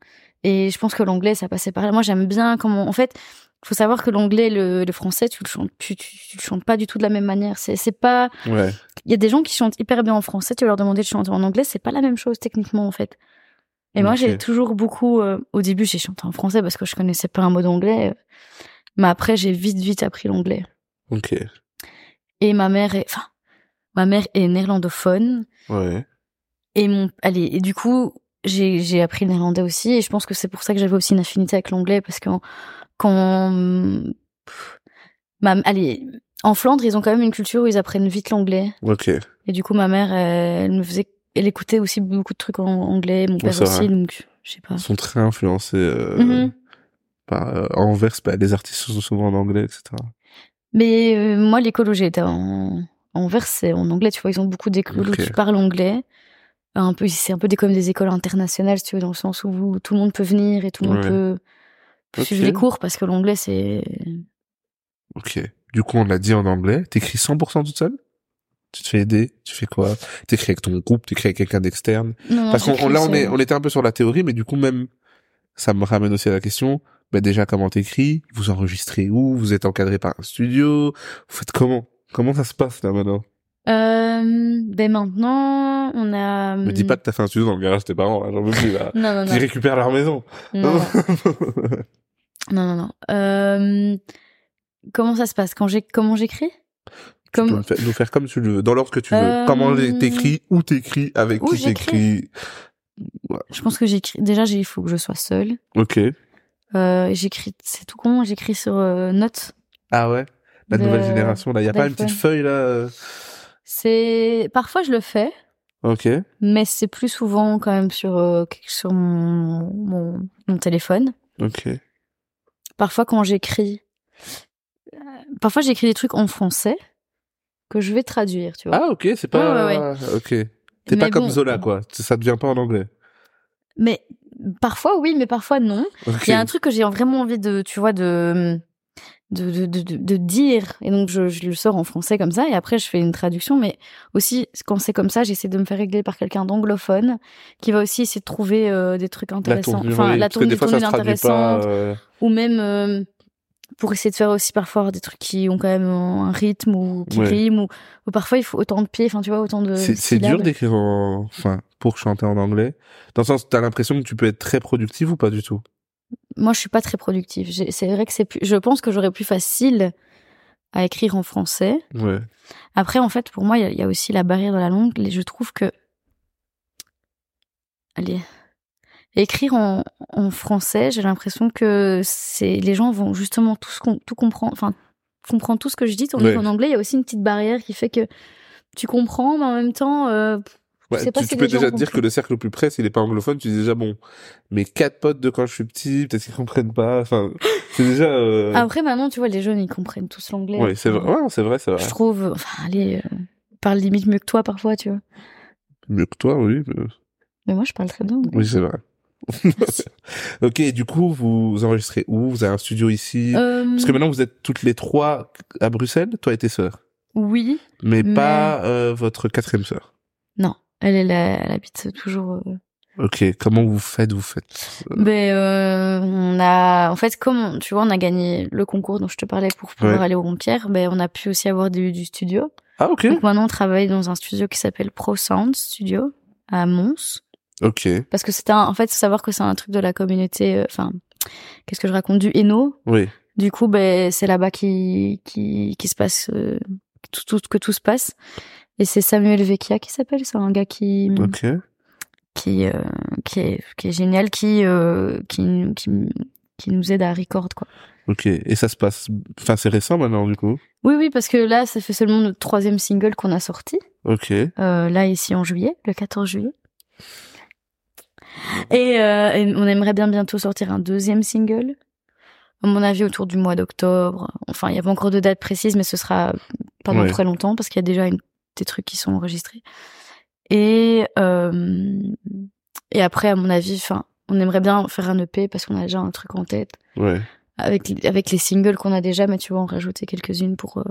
Speaker 3: Et je pense que l'anglais, ça passait par là. Moi, j'aime bien comment, en fait, faut savoir que l'anglais et le, le français, tu le chantes, tu, tu, tu le chantes pas du tout de la même manière. C'est, pas.
Speaker 2: Ouais.
Speaker 3: Il y a des gens qui chantent hyper bien en français. Tu vas leur demander de chanter en anglais, c'est pas la même chose techniquement en fait. Et moi, j'ai toujours beaucoup. euh, au début, j'ai chanté en français parce que je connaissais pas un mot d'anglais. euh, Mais après, j'ai vite, vite appris l'anglais.
Speaker 2: Ok.
Speaker 3: Et ma mère est, enfin, ma mère est néerlandophone.
Speaker 2: Ouais.
Speaker 3: Et mon, allez, et du coup, j'ai, appris le néerlandais aussi. Et je pense que c'est pour ça que j'avais aussi une affinité avec l'anglais parce que quand, pff, ma, allez, en Flandre, ils ont quand même une culture où ils apprennent vite l'anglais.
Speaker 2: Ok.
Speaker 3: Et du coup, ma mère, elle, me faisait, elle écoutait aussi beaucoup de trucs en anglais, mon père aussi,
Speaker 2: vrai.
Speaker 3: donc, je sais pas.
Speaker 2: Ils sont très influencés euh,
Speaker 3: Mhm.
Speaker 2: par euh, Anvers. Bah, les artistes sont souvent en anglais, etc.
Speaker 3: Mais euh, moi, l'école où j'ai été en, Anvers, c'est en anglais, tu vois, ils ont beaucoup d'écoles
Speaker 2: Ok.
Speaker 3: où tu parles anglais. Un peu, c'est un peu des, comme des écoles internationales, si tu veux, dans le sens où tout le monde peut venir et tout le monde
Speaker 2: Ouais.
Speaker 3: peut, suivre les cours parce que l'anglais, c'est...
Speaker 2: Ok. Du coup, on l'a dit en anglais. T'écris 100% toute seule? Tu te fais aider? Tu fais quoi? T'écris avec ton groupe? T'écris avec quelqu'un d'externe? Parce qu'on là, on est, on était un peu sur la théorie, mais du coup, même, ça me ramène aussi à la question. Ben déjà, comment t'écris? Vous enregistrez où? Vous êtes encadré par un studio? Vous faites comment? Comment ça se passe là maintenant?
Speaker 3: Euh, ben maintenant, on a...
Speaker 2: Me dis pas que t'as fait un studio dans le garage de tes parents, hein, j'en veux plus là.
Speaker 3: Non, non, non.
Speaker 2: Ils récupèrent leur maison.
Speaker 3: Non, non, (laughs) non. non. Euh, comment ça se passe? Quand j'ai comment j'écris?
Speaker 2: Tu peux
Speaker 3: Comme
Speaker 2: me faire- nous faire comme tu le veux, dans l'ordre que tu veux.
Speaker 3: Euh,
Speaker 2: Comment t'écris, où t'écris, avec
Speaker 3: Où
Speaker 2: qui t'écris.
Speaker 3: je pense que j'écris déjà il faut que je sois seule.
Speaker 2: Ok.
Speaker 3: Euh, j'écris c'est tout con, j'écris sur euh, notes.
Speaker 2: Ah ouais? La
Speaker 3: De-
Speaker 2: nouvelle génération, là. Y a pas une petite feuille, là
Speaker 3: C'est parfois je le fais,
Speaker 2: Ok.
Speaker 3: mais c'est plus souvent quand même sur euh, sur mon, mon mon téléphone.
Speaker 2: Ok.
Speaker 3: Parfois quand j'écris euh, parfois j'écris des trucs en français que je vais traduire, tu vois.
Speaker 2: Ah, ok, c'est pas...
Speaker 3: Ouais, ouais,
Speaker 2: Ok. T'es pas comme. Zola, quoi. Ça devient pas en anglais.
Speaker 3: Mais parfois oui, mais parfois non. Il y a un truc que j'ai vraiment envie de, tu vois, de, de, de, de, de- de dire. Et donc, je, je le sors en français comme ça. Et après, je fais une traduction. Mais aussi, quand c'est comme ça, j'essaie de me faire régler par quelqu'un d'anglophone qui va aussi essayer de trouver euh, des trucs intéressants. enfin,
Speaker 2: oui,
Speaker 3: la tournure,
Speaker 2: pas...
Speaker 3: intéressante.
Speaker 2: euh,
Speaker 3: Ou même euh, pour essayer de faire aussi parfois des trucs qui ont quand même un rythme ou qui
Speaker 2: Ouais.
Speaker 3: riment. Ou, ou parfois, il faut autant de pieds. Enfin, tu vois, autant de.
Speaker 2: C'est dur d'écrire en... Enfin, pour chanter en anglais. Dans le sens, t'as l'impression que tu peux être très productif ou pas du tout?
Speaker 3: Moi, je suis pas très productive. C'est vrai que c'est plus. Je pense que j'aurais plus facile à écrire en français.
Speaker 2: Ouais.
Speaker 3: Après, en fait, pour moi, il y a- il y, a aussi la barrière de la langue. Je trouve que. Allez. Écrire en, en français, j'ai l'impression que c'est les gens vont justement tout comprendre, enfin, comprendre tout ce que je dis. Tandis
Speaker 2: Ouais.
Speaker 3: qu'en anglais, il y a aussi une petite barrière qui fait que tu comprends, mais en même temps, euh,
Speaker 2: Ouais, tu,
Speaker 3: si
Speaker 2: tu peux déjà te dire que le cercle le plus près, s'il est pas anglophone, tu dis déjà, bon, mes quatre potes de quand je suis petit, peut-être qu'ils comprennent pas. Enfin, c'est déjà... Euh...
Speaker 3: après maintenant, tu vois, les jeunes, ils comprennent tous l'anglais.
Speaker 2: ouais, c'est vrai. Ouais, c'est vrai, c'est vrai.
Speaker 3: Je trouve, enfin, allez, euh, ils parlent limite mieux que toi parfois, tu vois.
Speaker 2: Mieux que toi, oui. mais-
Speaker 3: Mais moi, je parle très bien.
Speaker 2: Oui, c'est vrai. (laughs) ok, et du coup, vous enregistrez où? Vous avez un studio ici?
Speaker 3: Euh,
Speaker 2: Parce que maintenant, vous êtes toutes les trois à Bruxelles, toi et tes sœurs.
Speaker 3: oui,
Speaker 2: Mais,
Speaker 3: Mais-
Speaker 2: pas euh, votre quatrième sœur.
Speaker 3: non, elle, elle, elle habite toujours. euh,
Speaker 2: Ok, comment vous faites Vous faites euh,
Speaker 3: Ben, euh, on a, en fait, comme tu vois, on a gagné le concours dont je te parlais pour pouvoir
Speaker 2: Ouais.
Speaker 3: aller au Rompierre, ben, on a pu aussi avoir du, du studio.
Speaker 2: Ah, ok.
Speaker 3: Donc maintenant, on travaille dans un studio qui s'appelle Pro Sound Studio à Mons.
Speaker 2: Ok,
Speaker 3: Parce que c'était un, en fait, savoir que c'est un truc de la communauté, euh, enfin, qu'est-ce que je raconte, du Hainaut.
Speaker 2: oui.
Speaker 3: Du coup, ben, c'est là-bas qui, qui, qui se passe, euh, tout, tout, que tout se passe. Et c'est Samuel Vecchia qui s'appelle, c'est un gars qui,
Speaker 2: Ok.
Speaker 3: qui, euh, qui est, qui est génial, qui, euh, qui, qui, qui nous aide à record, quoi.
Speaker 2: Ok, et ça se passe... Enfin, c'est récent maintenant, du coup?
Speaker 3: Oui, oui, parce que là, ça fait seulement notre troisième single qu'on a sorti.
Speaker 2: Ok.
Speaker 3: Euh, là, ici en juillet, le 14 juillet. Et, et on aimerait bien bientôt sortir un deuxième single. À mon avis, autour du mois d'octobre. Enfin, il n'y a pas encore de date précise, mais ce sera pas dans
Speaker 2: Ouais.
Speaker 3: très longtemps parce qu'il y a déjà une, des trucs qui sont enregistrés. Et, euh, et après, à mon avis, enfin, on aimerait bien faire un EP parce qu'on a déjà un truc en tête.
Speaker 2: Ouais.
Speaker 3: Avec, avec les singles qu'on a déjà, mais tu vois, en rajouter quelques-unes pour... euh,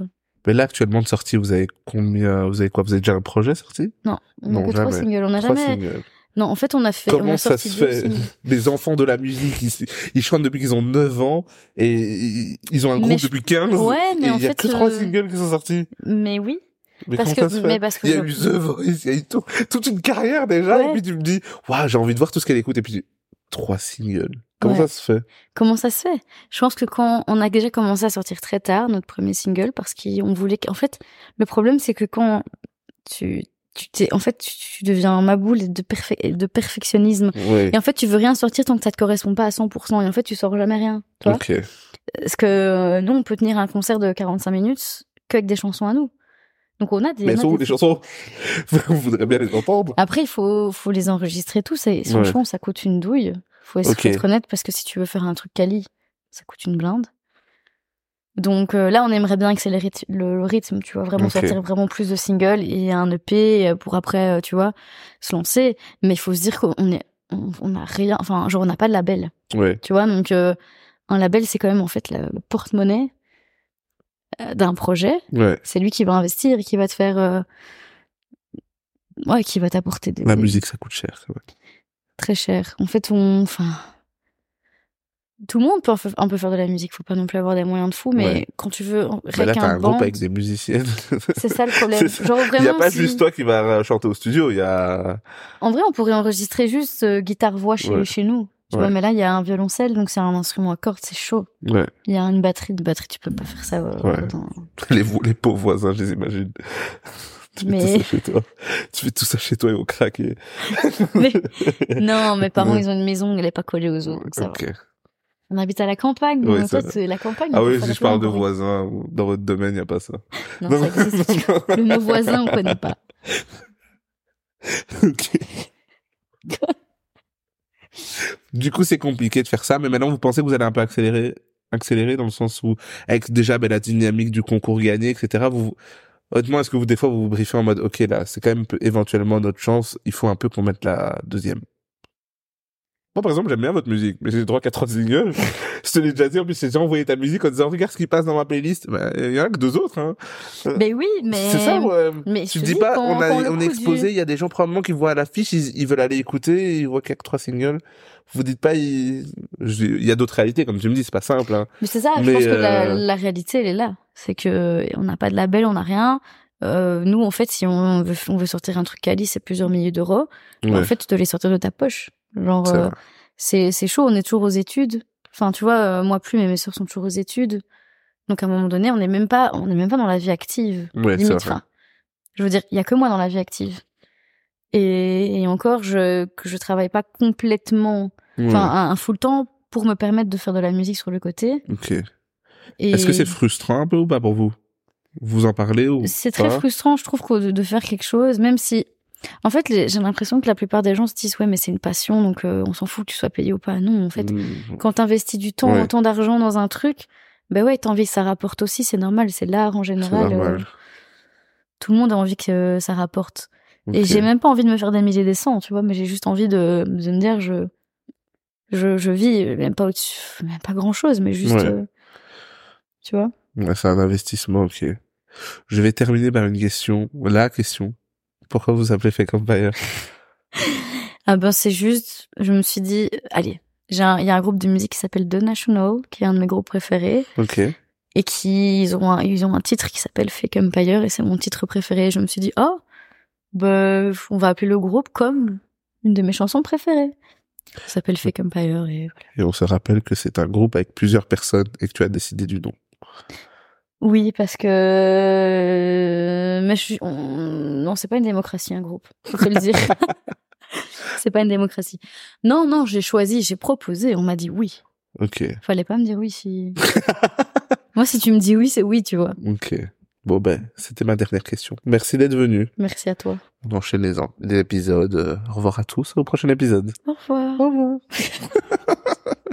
Speaker 2: Mais là, actuellement, de sortie, vous avez combien Vous avez quoi? Vous avez déjà un projet sorti?
Speaker 3: Non, on
Speaker 2: Non,
Speaker 3: a que trois singles. On n'a
Speaker 2: Trois
Speaker 3: jamais...
Speaker 2: singles.
Speaker 3: Non, en fait, on a fait. on
Speaker 2: Comment
Speaker 3: a
Speaker 2: ça se fait? Les (laughs) enfants de la musique, ils, ils chantent depuis qu'ils ont 9 ans et ils- ont un groupe
Speaker 3: je-
Speaker 2: depuis 15
Speaker 3: Ouais, mais
Speaker 2: et
Speaker 3: en
Speaker 2: il y a
Speaker 3: fait,
Speaker 2: que trois
Speaker 3: euh,
Speaker 2: singles qui sont sortis.
Speaker 3: Mais oui.
Speaker 2: Mais
Speaker 3: parce que-
Speaker 2: ça se fait
Speaker 3: mais parce que
Speaker 2: Il y a eu The Voice, il y a eu tout- toute une carrière déjà
Speaker 3: Ouais.
Speaker 2: et puis tu me dis, waouh, j'ai envie de voir tout ce qu'elle écoute et puis trois singles. Comment
Speaker 3: Ouais.
Speaker 2: ça se fait?
Speaker 3: Comment ça se fait? Je pense que quand on a déjà commencé à sortir très tard notre premier single, parce qu'on voulait. En fait, le problème c'est que quand tu tu t'es, en fait, tu, deviens ma boule de, perfe- de perfectionnisme. Et en fait, tu veux rien sortir tant que ça te correspond pas à 100%. Et en fait, tu sors jamais rien. Tu vois? Parce que euh, nous, on peut tenir un concert de 45 minutes qu'avec des chansons à nous. Donc on a des.
Speaker 2: Mais elles sont où
Speaker 3: des-
Speaker 2: les chansons (laughs) Vous voudrez bien les entendre
Speaker 3: Après, il faut, faut les enregistrer tous. Et franchement, ça coûte une douille. Faut, faut
Speaker 2: Ok.
Speaker 3: être honnête parce que si tu veux faire un truc quali, ça coûte une blinde. Donc euh, là, on aimerait bien accélérer le, le rythme, tu vois, vraiment sortir vraiment plus de singles et un EP euh, pour après, euh, tu vois, se lancer. Mais il faut se dire qu'on est, on, on a rien, enfin, genre on n'a pas de label,
Speaker 2: Ouais.
Speaker 3: tu vois. Donc euh, un label, c'est quand même en fait le, le porte-monnaie d'un projet.
Speaker 2: Ouais.
Speaker 3: C'est lui qui va investir et qui va te faire, euh, ouais, qui va t'apporter des,
Speaker 2: La musique, ça coûte cher. c'est vrai.
Speaker 3: très cher. En fait, on, enfin, tout le monde peut un peu- un faire de la musique. Faut pas non plus avoir des moyens de fou, mais
Speaker 2: Ouais.
Speaker 3: quand tu veux
Speaker 2: Mais
Speaker 3: rien
Speaker 2: là, t'as
Speaker 3: qu'un
Speaker 2: un groupe avec des musiciennes. (laughs)
Speaker 3: c'est ça le problème.
Speaker 2: Il n'y a pas
Speaker 3: si-
Speaker 2: juste toi qui va chanter au studio, il y a...
Speaker 3: en vrai, on pourrait enregistrer juste euh, guitare voix chez
Speaker 2: Ouais.
Speaker 3: chez nous. Tu
Speaker 2: Ouais.
Speaker 3: vois, mais là, il y a un violoncelle, donc c'est un instrument à cordes, c'est chaud.
Speaker 2: Ouais.
Speaker 3: Il y a une batterie, de batterie, tu peux pas faire ça. euh,
Speaker 2: Ouais.
Speaker 3: dans- (laughs)
Speaker 2: Les, les pauvres voisins, je les imagine. Tu fais tout ça chez toi. Tu fais tout ça chez toi et au craquer. (laughs)
Speaker 3: Mais- Non, mes parents, ils ont une maison, elle est pas collée aux autres. donc ça va.
Speaker 2: Ok.
Speaker 3: On habite à la campagne, en
Speaker 2: ça
Speaker 3: fait, c'est la campagne.
Speaker 2: Ah
Speaker 3: on
Speaker 2: oui, si je parle de voisins, dans votre domaine, il n'y a pas ça. (laughs)
Speaker 3: Non, ça existe. Le mot voisin, on connaît pas.
Speaker 2: Ok. Du coup, c'est compliqué de faire ça, mais maintenant, vous pensez que vous allez un peu accélérer, accélérer dans le sens où, avec déjà ben, la dynamique du concours gagné, etc., vous, honnêtement, est-ce que vous, des fois, vous vous briefez en mode, OK, là, c'est quand même éventuellement notre chance, il faut un peu qu'on mette la deuxième? Moi, par exemple, j'aime bien votre musique, mais j'ai le droit qu'à trois singles. (laughs) je te l'ai déjà dit, en plus, j'ai déjà envoyé ta musique en disant, regarde ce qui passe dans ma playlist. Ben, il y en a que deux autres, hein.
Speaker 3: Mais oui, mais.
Speaker 2: C'est ça, ouais.
Speaker 3: Mais
Speaker 2: Tu
Speaker 3: te
Speaker 2: dis pas, on, a, est exposé,
Speaker 3: du-
Speaker 2: il y a des gens probablement qui voient l'affiche, ils, ils veulent aller écouter, ils voient qu'il y a que trois singles. Vous dites pas, il, y a d'autres réalités, comme tu me dis, c'est pas simple, hein.
Speaker 3: Mais c'est ça, je pense que la,
Speaker 2: euh,
Speaker 3: la réalité, elle est là. C'est que on n'a pas de label, on n'a rien. Euh, nous, en fait, si on veut, on veut sortir un truc quali, c'est plusieurs milliers d'euros.
Speaker 2: Ouais,
Speaker 3: En fait, tu dois les sortir de ta poche. Genre,
Speaker 2: c'est
Speaker 3: euh, chaud, on est toujours aux études. Enfin, tu vois, euh, moi plus, mais mes sœurs sont toujours aux études. Donc, à un moment donné, on n'est même pas, on même pas dans la vie active.
Speaker 2: Ouais,
Speaker 3: limite, je veux dire, il y a que moi dans la vie active. Et, et encore, je que je travaille pas complètement,
Speaker 2: Ouais,
Speaker 3: enfin, un, un full temps pour me permettre de faire de la musique sur le côté.
Speaker 2: ok.
Speaker 3: Et
Speaker 2: Est-ce que c'est frustrant un peu ou pas pour vous? Vous en parlez ou
Speaker 3: c'est très frustrant, je trouve, que de, de faire quelque chose, même si, en fait, j'ai l'impression que la plupart des gens se disent ouais, mais c'est une passion, donc euh, on s'en fout que tu sois payé ou pas. Non, en fait,
Speaker 2: Mm,
Speaker 3: quand t'investis du temps,
Speaker 2: Ouais.
Speaker 3: autant d'argent dans un truc, ben ouais, t'as envie que ça rapporte aussi, c'est normal, c'est l'art en général. euh, tout le monde a envie que ça rapporte. Et j'ai même pas envie de me faire des milliers des cents, tu vois, mais j'ai juste envie de, de me dire, je, je, je vis, même pas même pas grand chose, mais juste,
Speaker 2: Ouais.
Speaker 3: euh, tu vois.
Speaker 2: Ouais, c'est un investissement, ok. Je vais terminer par une question. La question. Pourquoi vous appelez Fake Empire? (laughs)
Speaker 3: Ah ben, c'est juste, je me suis dit, allez, j'ai un- il y a un groupe de musique qui s'appelle The National, qui est un de mes groupes préférés,
Speaker 2: Ok.
Speaker 3: et qui, ils ont un, ils ont un titre qui s'appelle Fake Empire, et c'est mon titre préféré. Je me suis dit, oh, ben, on va appeler le groupe comme une de mes chansons préférées. Ça s'appelle Fake Empire, et voilà.
Speaker 2: Et on se rappelle que c'est un groupe avec plusieurs personnes et que tu as décidé du nom.
Speaker 3: Oui, parce que mais je on- non, c'est pas une démocratie un groupe. Faut te le dire. (laughs) c'est pas une démocratie. Non, non, j'ai choisi, j'ai proposé, on m'a dit oui.
Speaker 2: Ok.
Speaker 3: Fallait pas me dire oui si. Moi, si tu me dis oui, c'est oui, tu vois.
Speaker 2: Ok. Bon ben, c'était ma dernière question. Merci d'être venu.
Speaker 3: Merci à toi.
Speaker 2: On enchaîne les, en- les épisodes. Euh, Au revoir à tous. Au prochain épisode.
Speaker 3: Au revoir.
Speaker 2: Au revoir. (laughs)